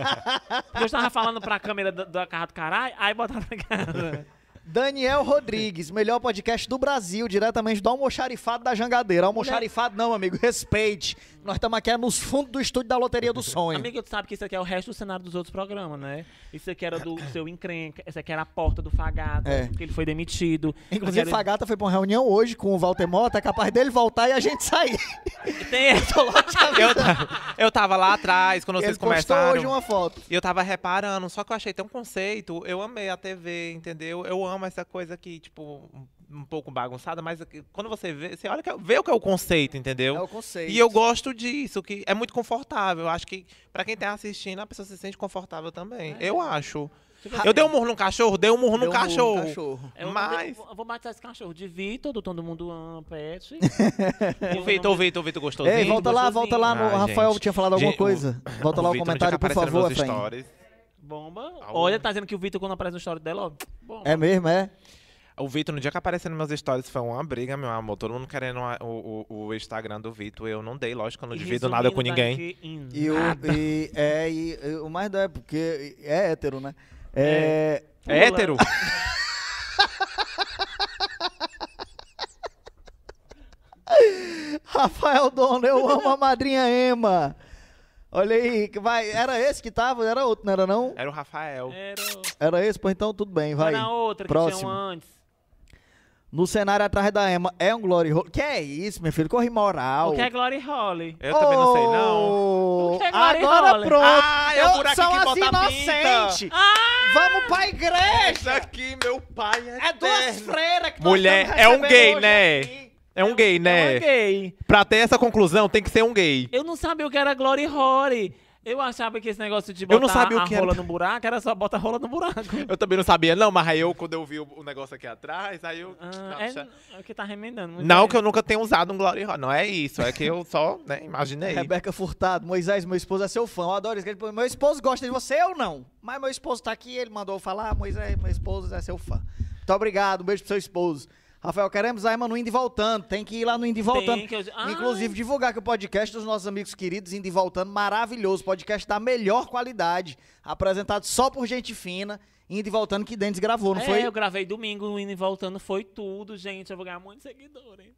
[laughs] eu estava falando pra câmera da, da carra do caralho, aí botaram casa. Daniel Rodrigues, melhor podcast do Brasil, diretamente do Almoxarifado da Jangadeira. Almoxarifado não, amigo, [laughs] respeite. Nós estamos aqui é nos fundos do estúdio da Loteria do Sonho. Amiga, tu sabe que isso aqui é o resto do cenário dos outros programas, né? Isso aqui era do seu encrenca, essa aqui era a porta do Fagata, É. que ele foi demitido. Inclusive, Aquele- Fagata foi pra uma reunião hoje com o Walter Mota, é capaz dele voltar e a gente sair. Tem essa [laughs] Eu, eu tava lá atrás, quando vocês Ele postou começaram. hoje uma foto. E eu tava reparando, só que eu achei tão conceito. Eu amei a TV, entendeu? Eu amo essa coisa aqui, tipo, um- pouco bagunçada, mas quando você vê, você olha, que- vê o que é o conceito, entendeu? É o conceito. E eu gosto disso, que é muito confortável. Eu acho que pra quem tá assistindo, a pessoa se sente confortável também. Eu acho. Eu dei um murro no cachorro, dei um murro Deu no um murro cachorro. cachorro. Eu Mas- vou- vou batizar esse cachorro de Vitor, do Todo Mundo Ama Pet. [laughs] O Vitor, o Vitor, o Vitor gostosinho. Ei, volta lá, volta lá. No, Ah, Rafael gente. tinha falado alguma Gente, coisa. Volta lá o comentário, por favor, stories. Bomba. Olha, tá dizendo que o Vitor, quando aparece no story dela, ó. Bomba. É mesmo, é? O Vitor, no dia que apareceu nos meus stories, foi uma briga, meu amor. Todo mundo querendo a- o, o, o Instagram do Vitor. Eu não dei, lógico, eu não divido nada com ninguém. E o, e, é, e, e o mais doido é porque é hétero, né? É, É hétero? [laughs] Rafael Dono, eu amo a madrinha Ema. Olha aí, que vai. Era esse que tava? Era outro, não era não? Era o Rafael. Era, Era esse? Pois então tudo bem, vai. era outra que Próximo. tinha um antes. No cenário atrás da Ema é um glory hole. Que é isso, meu filho? Corre moral. O que é Glory Holly? Eu também não sei, não. Oh, O que é glory Agora hole? pronto. Ah, é o Eu- buraco são que as bota a inocentes. Vamos pra Isso igreja. aqui, meu pai é É duas freiras que Mulher, estamos é um gay, hoje né? aqui. É um gay, É né? uma gay. Pra ter essa conclusão, tem que ser um gay. Eu não sabia o que era Glory Holly. Eu achava que esse negócio de Eu botar não sabia o a que era. rola [laughs] no buraco era só botar a rola no buraco. Eu também não sabia, não, mas aí eu, quando eu vi o, o negócio aqui atrás, aí eu. Ah, Nossa. é, é que tá remendando. muito Não, bem. que eu nunca tenha usado um Glory Hall. Não é isso, é que eu só, né, imaginei. Rebeca Furtado, Moisés, meu esposo é seu fã. Eu adoro isso. Meu esposo gosta de você, eu não. Mas meu esposo tá aqui, ele mandou falar, Moisés, meu esposo é seu fã. Muito obrigado, um beijo pro seu esposo. Rafael, queremos a Ema no Indo e Voltando. Tem que ir lá no Indo e Voltando. Que Ah. Inclusive, divulgar que o podcast dos nossos amigos queridos Indo e Voltando, maravilhoso. Podcast da melhor qualidade. Apresentado só por gente fina. Indo e Voltando, que Denis gravou, não é, foi? eu gravei domingo, indo e voltando, foi tudo, gente. Eu vou ganhar muitos seguidores.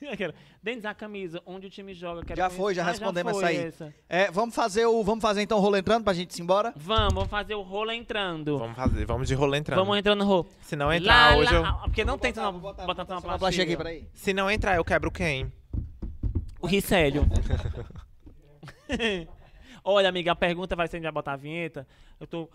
[laughs] Dentro da camisa, onde o time joga. quero Já foi, já Ah, respondemos foi essa aí. essa. É, vamos fazer o. Vamos fazer então o rolo entrando pra gente ir embora? Vamos, vamos fazer o rolo entrando. Vamos fazer, vamos de rolê entrando. Vamos entrando no rolo. Se não entrar Lá, hoje, eu. lá, Porque não tem botar, botar- botar, botar uma plastia aqui, peraí. Se não entrar, eu quebro quem? O Ricélio. [laughs] Olha, amiga, a pergunta vai ser se a gente vai botar a vinheta. Eu tô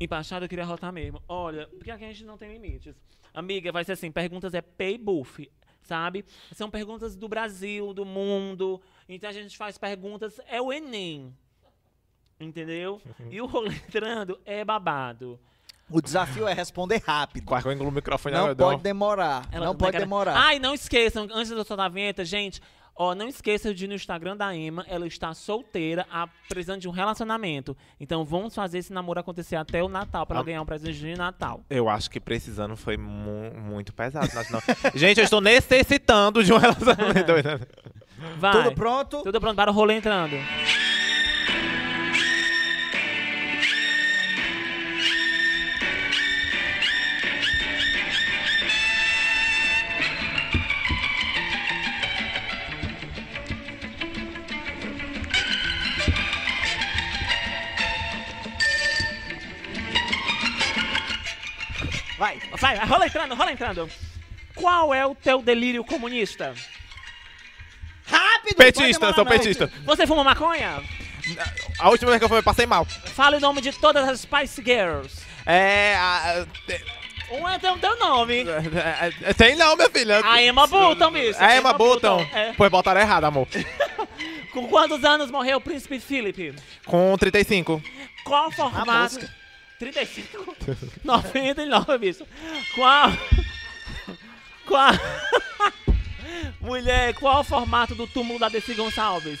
empachado, eu queria rotar mesmo. Olha, porque aqui a gente não tem limites. Amiga, vai ser assim, perguntas é pay buff, sabe? São perguntas do Brasil, do mundo. Então a gente faz perguntas, é o Enem. Entendeu? [laughs] E o rolê entrando é babado. O desafio é responder rápido. Quase que eu engulo o microfone Não pode demorar. Ela- não pode demorar. Ah, e não esqueçam, antes de eu soltar a vinheta, gente, ó, não esqueçam de ir no Instagram da Emma, ela está solteira, a- precisando de um relacionamento. Então vamos fazer esse namoro acontecer até o Natal, pra ela Ah. ganhar um presente de Natal. Eu acho que precisando foi mu- muito pesado. [laughs] Gente, eu estou necessitando de um [laughs] relacionamento. [laughs] Vai. Tudo pronto? Tudo pronto para o rolê entrando. Vai, rola entrando, rola entrando. Qual é o teu delírio comunista? Rápido! Petista, sou petista. Você fuma maconha? A última vez que eu fui, eu passei mal. Fala o nome de todas as Spice Girls. É. a- Um é teu, teu nome. [laughs] é, Tem não, minha filha. A Emma Button, bicho. É Emma Button. É. Pois botaram errado, amor. [laughs] Com quantos anos morreu o príncipe Philip? Com 35. Qual formato... mosca. 35? 99, bicho. Qual... Qual... Mulher, qual o formato do túmulo da Desi Gonçalves?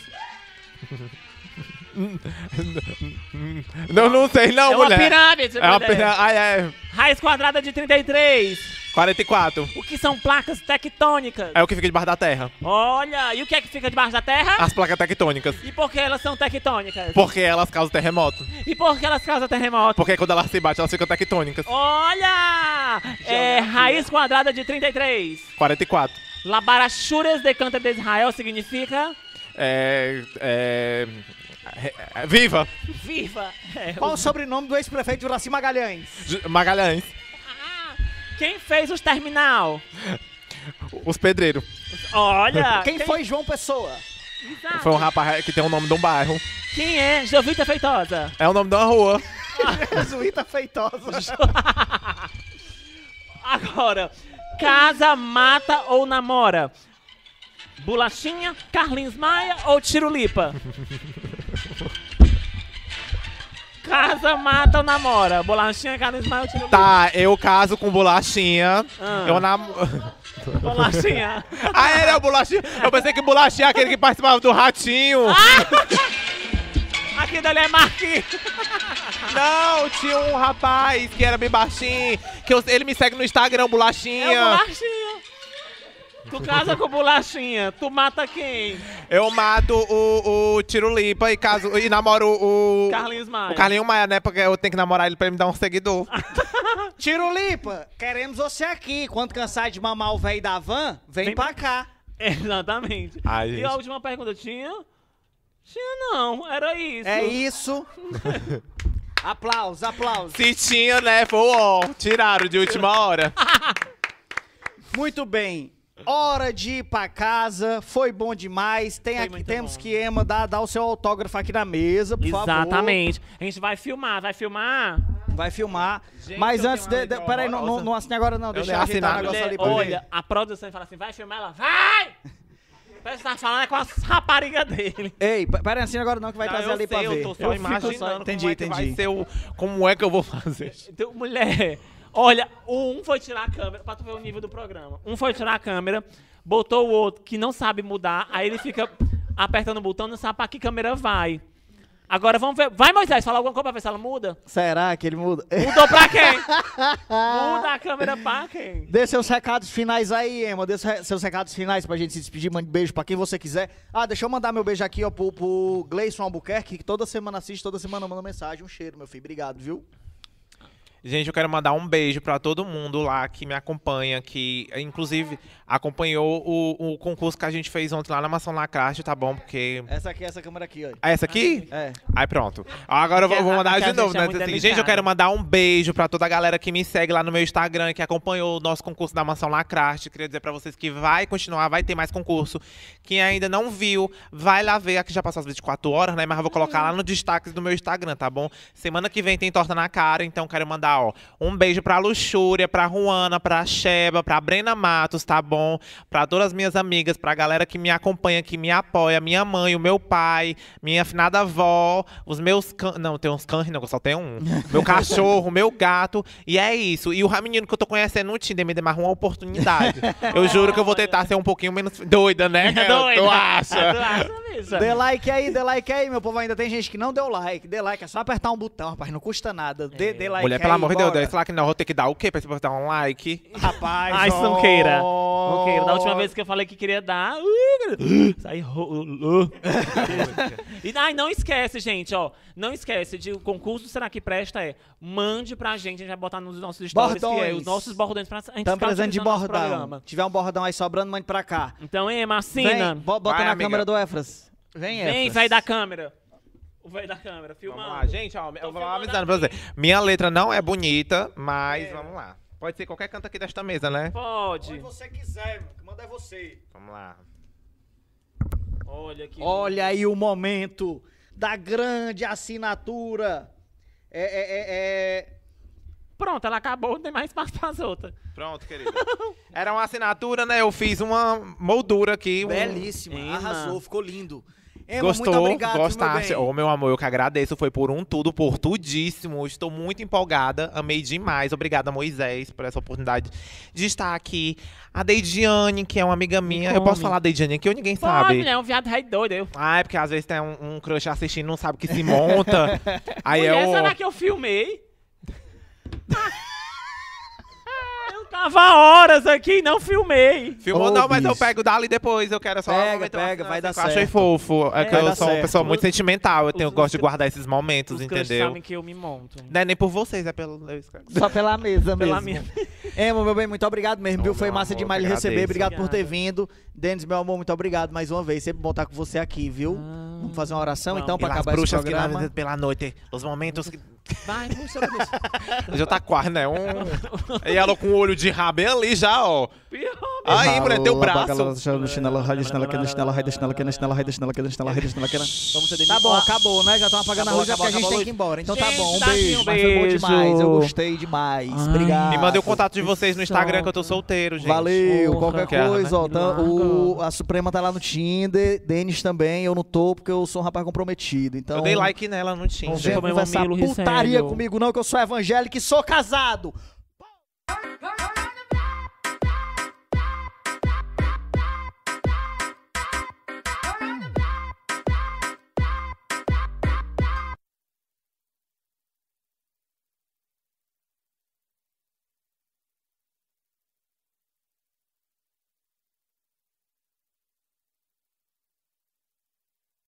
Não, não sei não, é uma mulher. pirâmide, É uma pirâmide. Ai, é. Raiz quadrada de 33. 44. O que são placas tectônicas? É o que fica debaixo da terra. Olha, e o que é que fica debaixo da terra? As placas tectônicas. E por que elas são tectônicas? Porque elas causam terremoto. E por que elas causam terremoto? Porque quando elas se batem, elas ficam tectônicas. Olha! É raiz quadrada de 33. 44. Labarachuras de canta de Israel significa É. É. é- é- Viva! viva. É, Qual o- sobrenome do ex-prefeito de Juraci Magalhães? J- Magalhães. Ah, Quem fez os terminal? Os pedreiros. Olha! Quem foi João Pessoa? Exato. Foi um rapaz que tem o nome de um bairro. Quem é Jovita Feitosa? É o nome de uma rua. [laughs] Zuíta Feitosa. [laughs] Agora, casa, mata ou namora? Bolachinha, Carlinhos Maia ou Tirulipa? [laughs] casa, mata ou namora? Bolachinha, Carlinhos Maia ou Tirulipa? Tá, eu caso com bolachinha. Ah. Eu nam... [laughs] Bolachinha. [laughs] ah, ele é o bolachinha? Eu pensei que bolachinha é aquele que participava do ratinho. Aqui dali é Marquinhos. Não, tinha um rapaz que era bem baixinho. Que eu- ele me segue no Instagram, É o bolachinha. Tu casa com Bolachinha, tu mata quem? Eu mato o, o Tirulipa e caso e namoro o. Carlinhos Maia. O Carlinhos Maia, né? Porque eu tenho que namorar ele pra ele me dar um seguidor. [laughs] Tirulipa, queremos você aqui. Quando cansar de mamar o velho da van, vem, Vem pra cá. Exatamente. Ai, e gente. a última pergunta, tinha? Tinha não, era isso. É isso. [laughs] aplausos, aplausos. Se tinha, né? Foi ó, tiraram de última hora. [laughs] Muito bem. Hora de ir pra casa. Foi bom demais. Tem Foi aqui, temos bom. que Emma dar, dar o seu autógrafo aqui na mesa, por favor. Exatamente. A gente vai filmar, vai filmar. Vai filmar. Gente, Mas eu antes, de, de, peraí, não, não, assine agora não. Eu Deixa eu ajeitar o assinar. negócio ali pra olha, a produção fala assim, vai filmar ela, vai! Parece que tá falando é com as raparigas dele. Ei, peraí, assina agora não, que vai Não, trazer eu ali sei, pra eu ver. tô só Eu imaginando Entendi, como é entendi. vai ser o... Como é que eu vou fazer. [laughs] Então, mulher, olha, um foi tirar a câmera, pra tu ver o nível do programa. Um foi tirar a câmera, botou o outro que não sabe mudar, aí ele fica apertando o botão, não sabe pra que câmera vai. Agora vamos ver. Vai, Moisés, fala alguma coisa pra ver se ela muda? Será que ele muda? Mudou pra quem? [laughs] Muda a câmera pra quem? Dê seus recados finais aí, Emma. Dê seus recados finais pra gente se despedir. Mande beijo pra quem você quiser. Ah, deixa eu mandar meu beijo aqui, ó, pro, pro Gleison Albuquerque, que toda semana assiste, toda semana manda mensagem. Um cheiro, meu filho. Obrigado, viu? Gente, eu quero mandar um beijo pra todo mundo lá que me acompanha, que inclusive acompanhou o, o concurso que a gente fez ontem lá na Maçã Lacraste, tá bom? Porque. Essa aqui, essa câmera aqui, ó. Ah, essa aqui? É. Aí pronto. Agora eu vou, mandar de novo, é né? Assim, gente, eu quero mandar um beijo pra toda a galera que me segue lá no meu Instagram, que acompanhou o nosso concurso da Mansão Lacraste. Queria dizer pra vocês que vai continuar, vai ter mais concurso. Quem ainda não viu, vai lá ver. Aqui já passou as 24 horas, né? Mas eu vou colocar lá no destaque do meu Instagram, tá bom? Semana que vem tem torta na cara, então quero mandar, ó, um beijo pra Luxúria, pra Ruana, pra Sheba, pra Brena Matos, tá bom? Pra todas as minhas amigas, pra galera que me acompanha, que me apoia, minha mãe, o meu pai, minha afinada avó, os meus cães. Não, tem uns cães, não, eu só tenho um. [laughs] Meu cachorro, meu gato. E é isso. E o menino que eu tô conhecendo no Tinder me deu mais uma oportunidade. Eu [laughs] juro que eu vou tentar ser um pouquinho menos doida, né? Doida. Tu acha? Tu acha, bicha? Dê like aí, dê like aí, meu povo. Ainda tem gente que não deu like. Dê like, é só apertar um botão, rapaz. Não custa nada. Dê, dê like Mulher, aí, pelo amor de Deus, dá esse like não. Vou ter que dar o quê pra você botar um like? Rapaz, Ai, ó. queira. Não queira. Da última vez que eu falei que queria dar. [gasps] Sai rolou. [laughs] E ai, não esquece, gente, ó. Não esquece de o concurso Será que Presta é. Mande pra gente, a gente vai botar nos nossos stories, que é Bordões. os nossos bordões pra a gente Estamos precisando de bordão. tiver um bordão aí sobrando, mande pra cá. Então, Ema, assina. Vem, bo- bota Vai, na amiga. câmera do Efras. Vem, Efras. Vem, vai da câmera. O velho da câmera, Vamos filmando. lá, gente, ó, eu vou avisando pra você. Minha letra não é bonita, mas vamos lá. Pode ser qualquer canto aqui desta mesa, né? Pode. você quiser, mano. Que manda é você. Vamos lá. Olha aqui. Olha aí o momento da grande assinatura. É, é, é, é... Pronto, ela acabou, não tem mais espaço pras outras. Pronto, querida. Era uma assinatura, né? Eu fiz uma moldura aqui. um- Belíssima, Ema. arrasou, ficou lindo. Ema, Gostou? muito obrigado, Gostaste? Meu Ô, bem. meu amor, eu que agradeço. Foi por um tudo, por tudíssimo. Estou muito empolgada. Amei demais. Obrigada, Moisés, por essa oportunidade de estar aqui. A Deidiane, que é uma amiga minha. Eu posso falar Deidiane aqui ou ninguém Pode, sabe? né? Um viado rei doido. Eu. Ah, é porque às vezes tem um, um crush assistindo e não sabe o que se monta. [laughs] Aí Mulher, eu. será que eu filmei? [laughs] eu tava horas aqui e não filmei. Filmou Ô, não, mas eu bicho. pego dali depois. Eu quero só. Pega, pega, uma vai dar cena que Eu achei certo. fofo. É, que vai eu sou uma certo. pessoa muito Os- sentimental. Eu tenho, os- gosto de os- guardar esses momentos, Os entendeu? sabem que eu me monto. Não é nem por vocês, é pelo. eu. Só pela mesa Pela mesmo. minha... [laughs] Ema, meu bem, muito obrigado mesmo, viu? Foi massa amor, demais que lhe receber. Obrigado por ter vindo. Denis, meu amor, muito obrigado mais uma vez. Sempre bom estar com você aqui, viu? Vamos fazer uma oração então pra acabar esse bruxas que programa. pela noite, os momentos que. Vai, puxa, puxa. [laughs] Já tá quase, né? Um... e ela com o olho de rabo bem ali já, ó. Aí, mulher, teu braço. Vamos ser Tá bom, acabou, né? Já estão apagando Acabou, a luz, é porque a gente tem que ir embora. Então tá bom, um beijo. Mas foi bom beijo. demais, eu gostei demais. Ai. Obrigado. Me mandei o contato de vocês no Instagram, que eu tô solteiro, gente. Valeu, qualquer Quer, coisa, ó. Tá- o, a Suprema tá lá no Tinder, Denis também, eu não tô, porque eu sou um rapaz comprometido. Então, Eu dei like nela no Tinder. venha Meu conversar mamilo, putaria comigo não, que eu sou evangélico e sou casado.